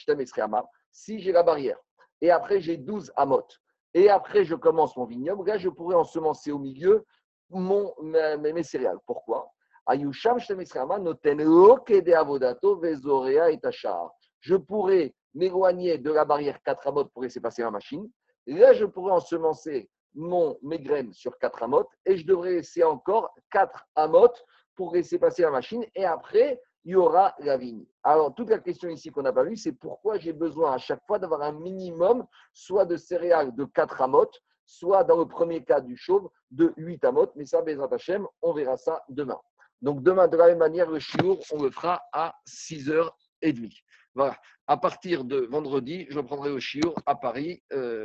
si j'ai la barrière et après j'ai 12 amot. Et après, je commence mon vignoble. Là, je pourrais ensemencer au milieu mon, mes, céréales. Pourquoi? Je pourrais m'éloigner de la barrière 4 amot pour laisser passer la machine. Là, je pourrais ensemencer mon, mes graines sur 4 amot et je devrais laisser encore 4 amot pour laisser passer la machine. Et après, il y aura la vigne. Alors, toute la question ici qu'on n'a pas vue, c'est pourquoi j'ai besoin à chaque fois d'avoir un minimum, soit de céréales de 4 amotes, soit dans le premier cas du chauve, de 8 amotes. Mais ça, Bezrat Hachem, on verra ça demain. Donc, demain, de la même manière, le chiour, on le fera à 6h30. Voilà. À partir de vendredi, je prendrai le chiour à Paris. Euh,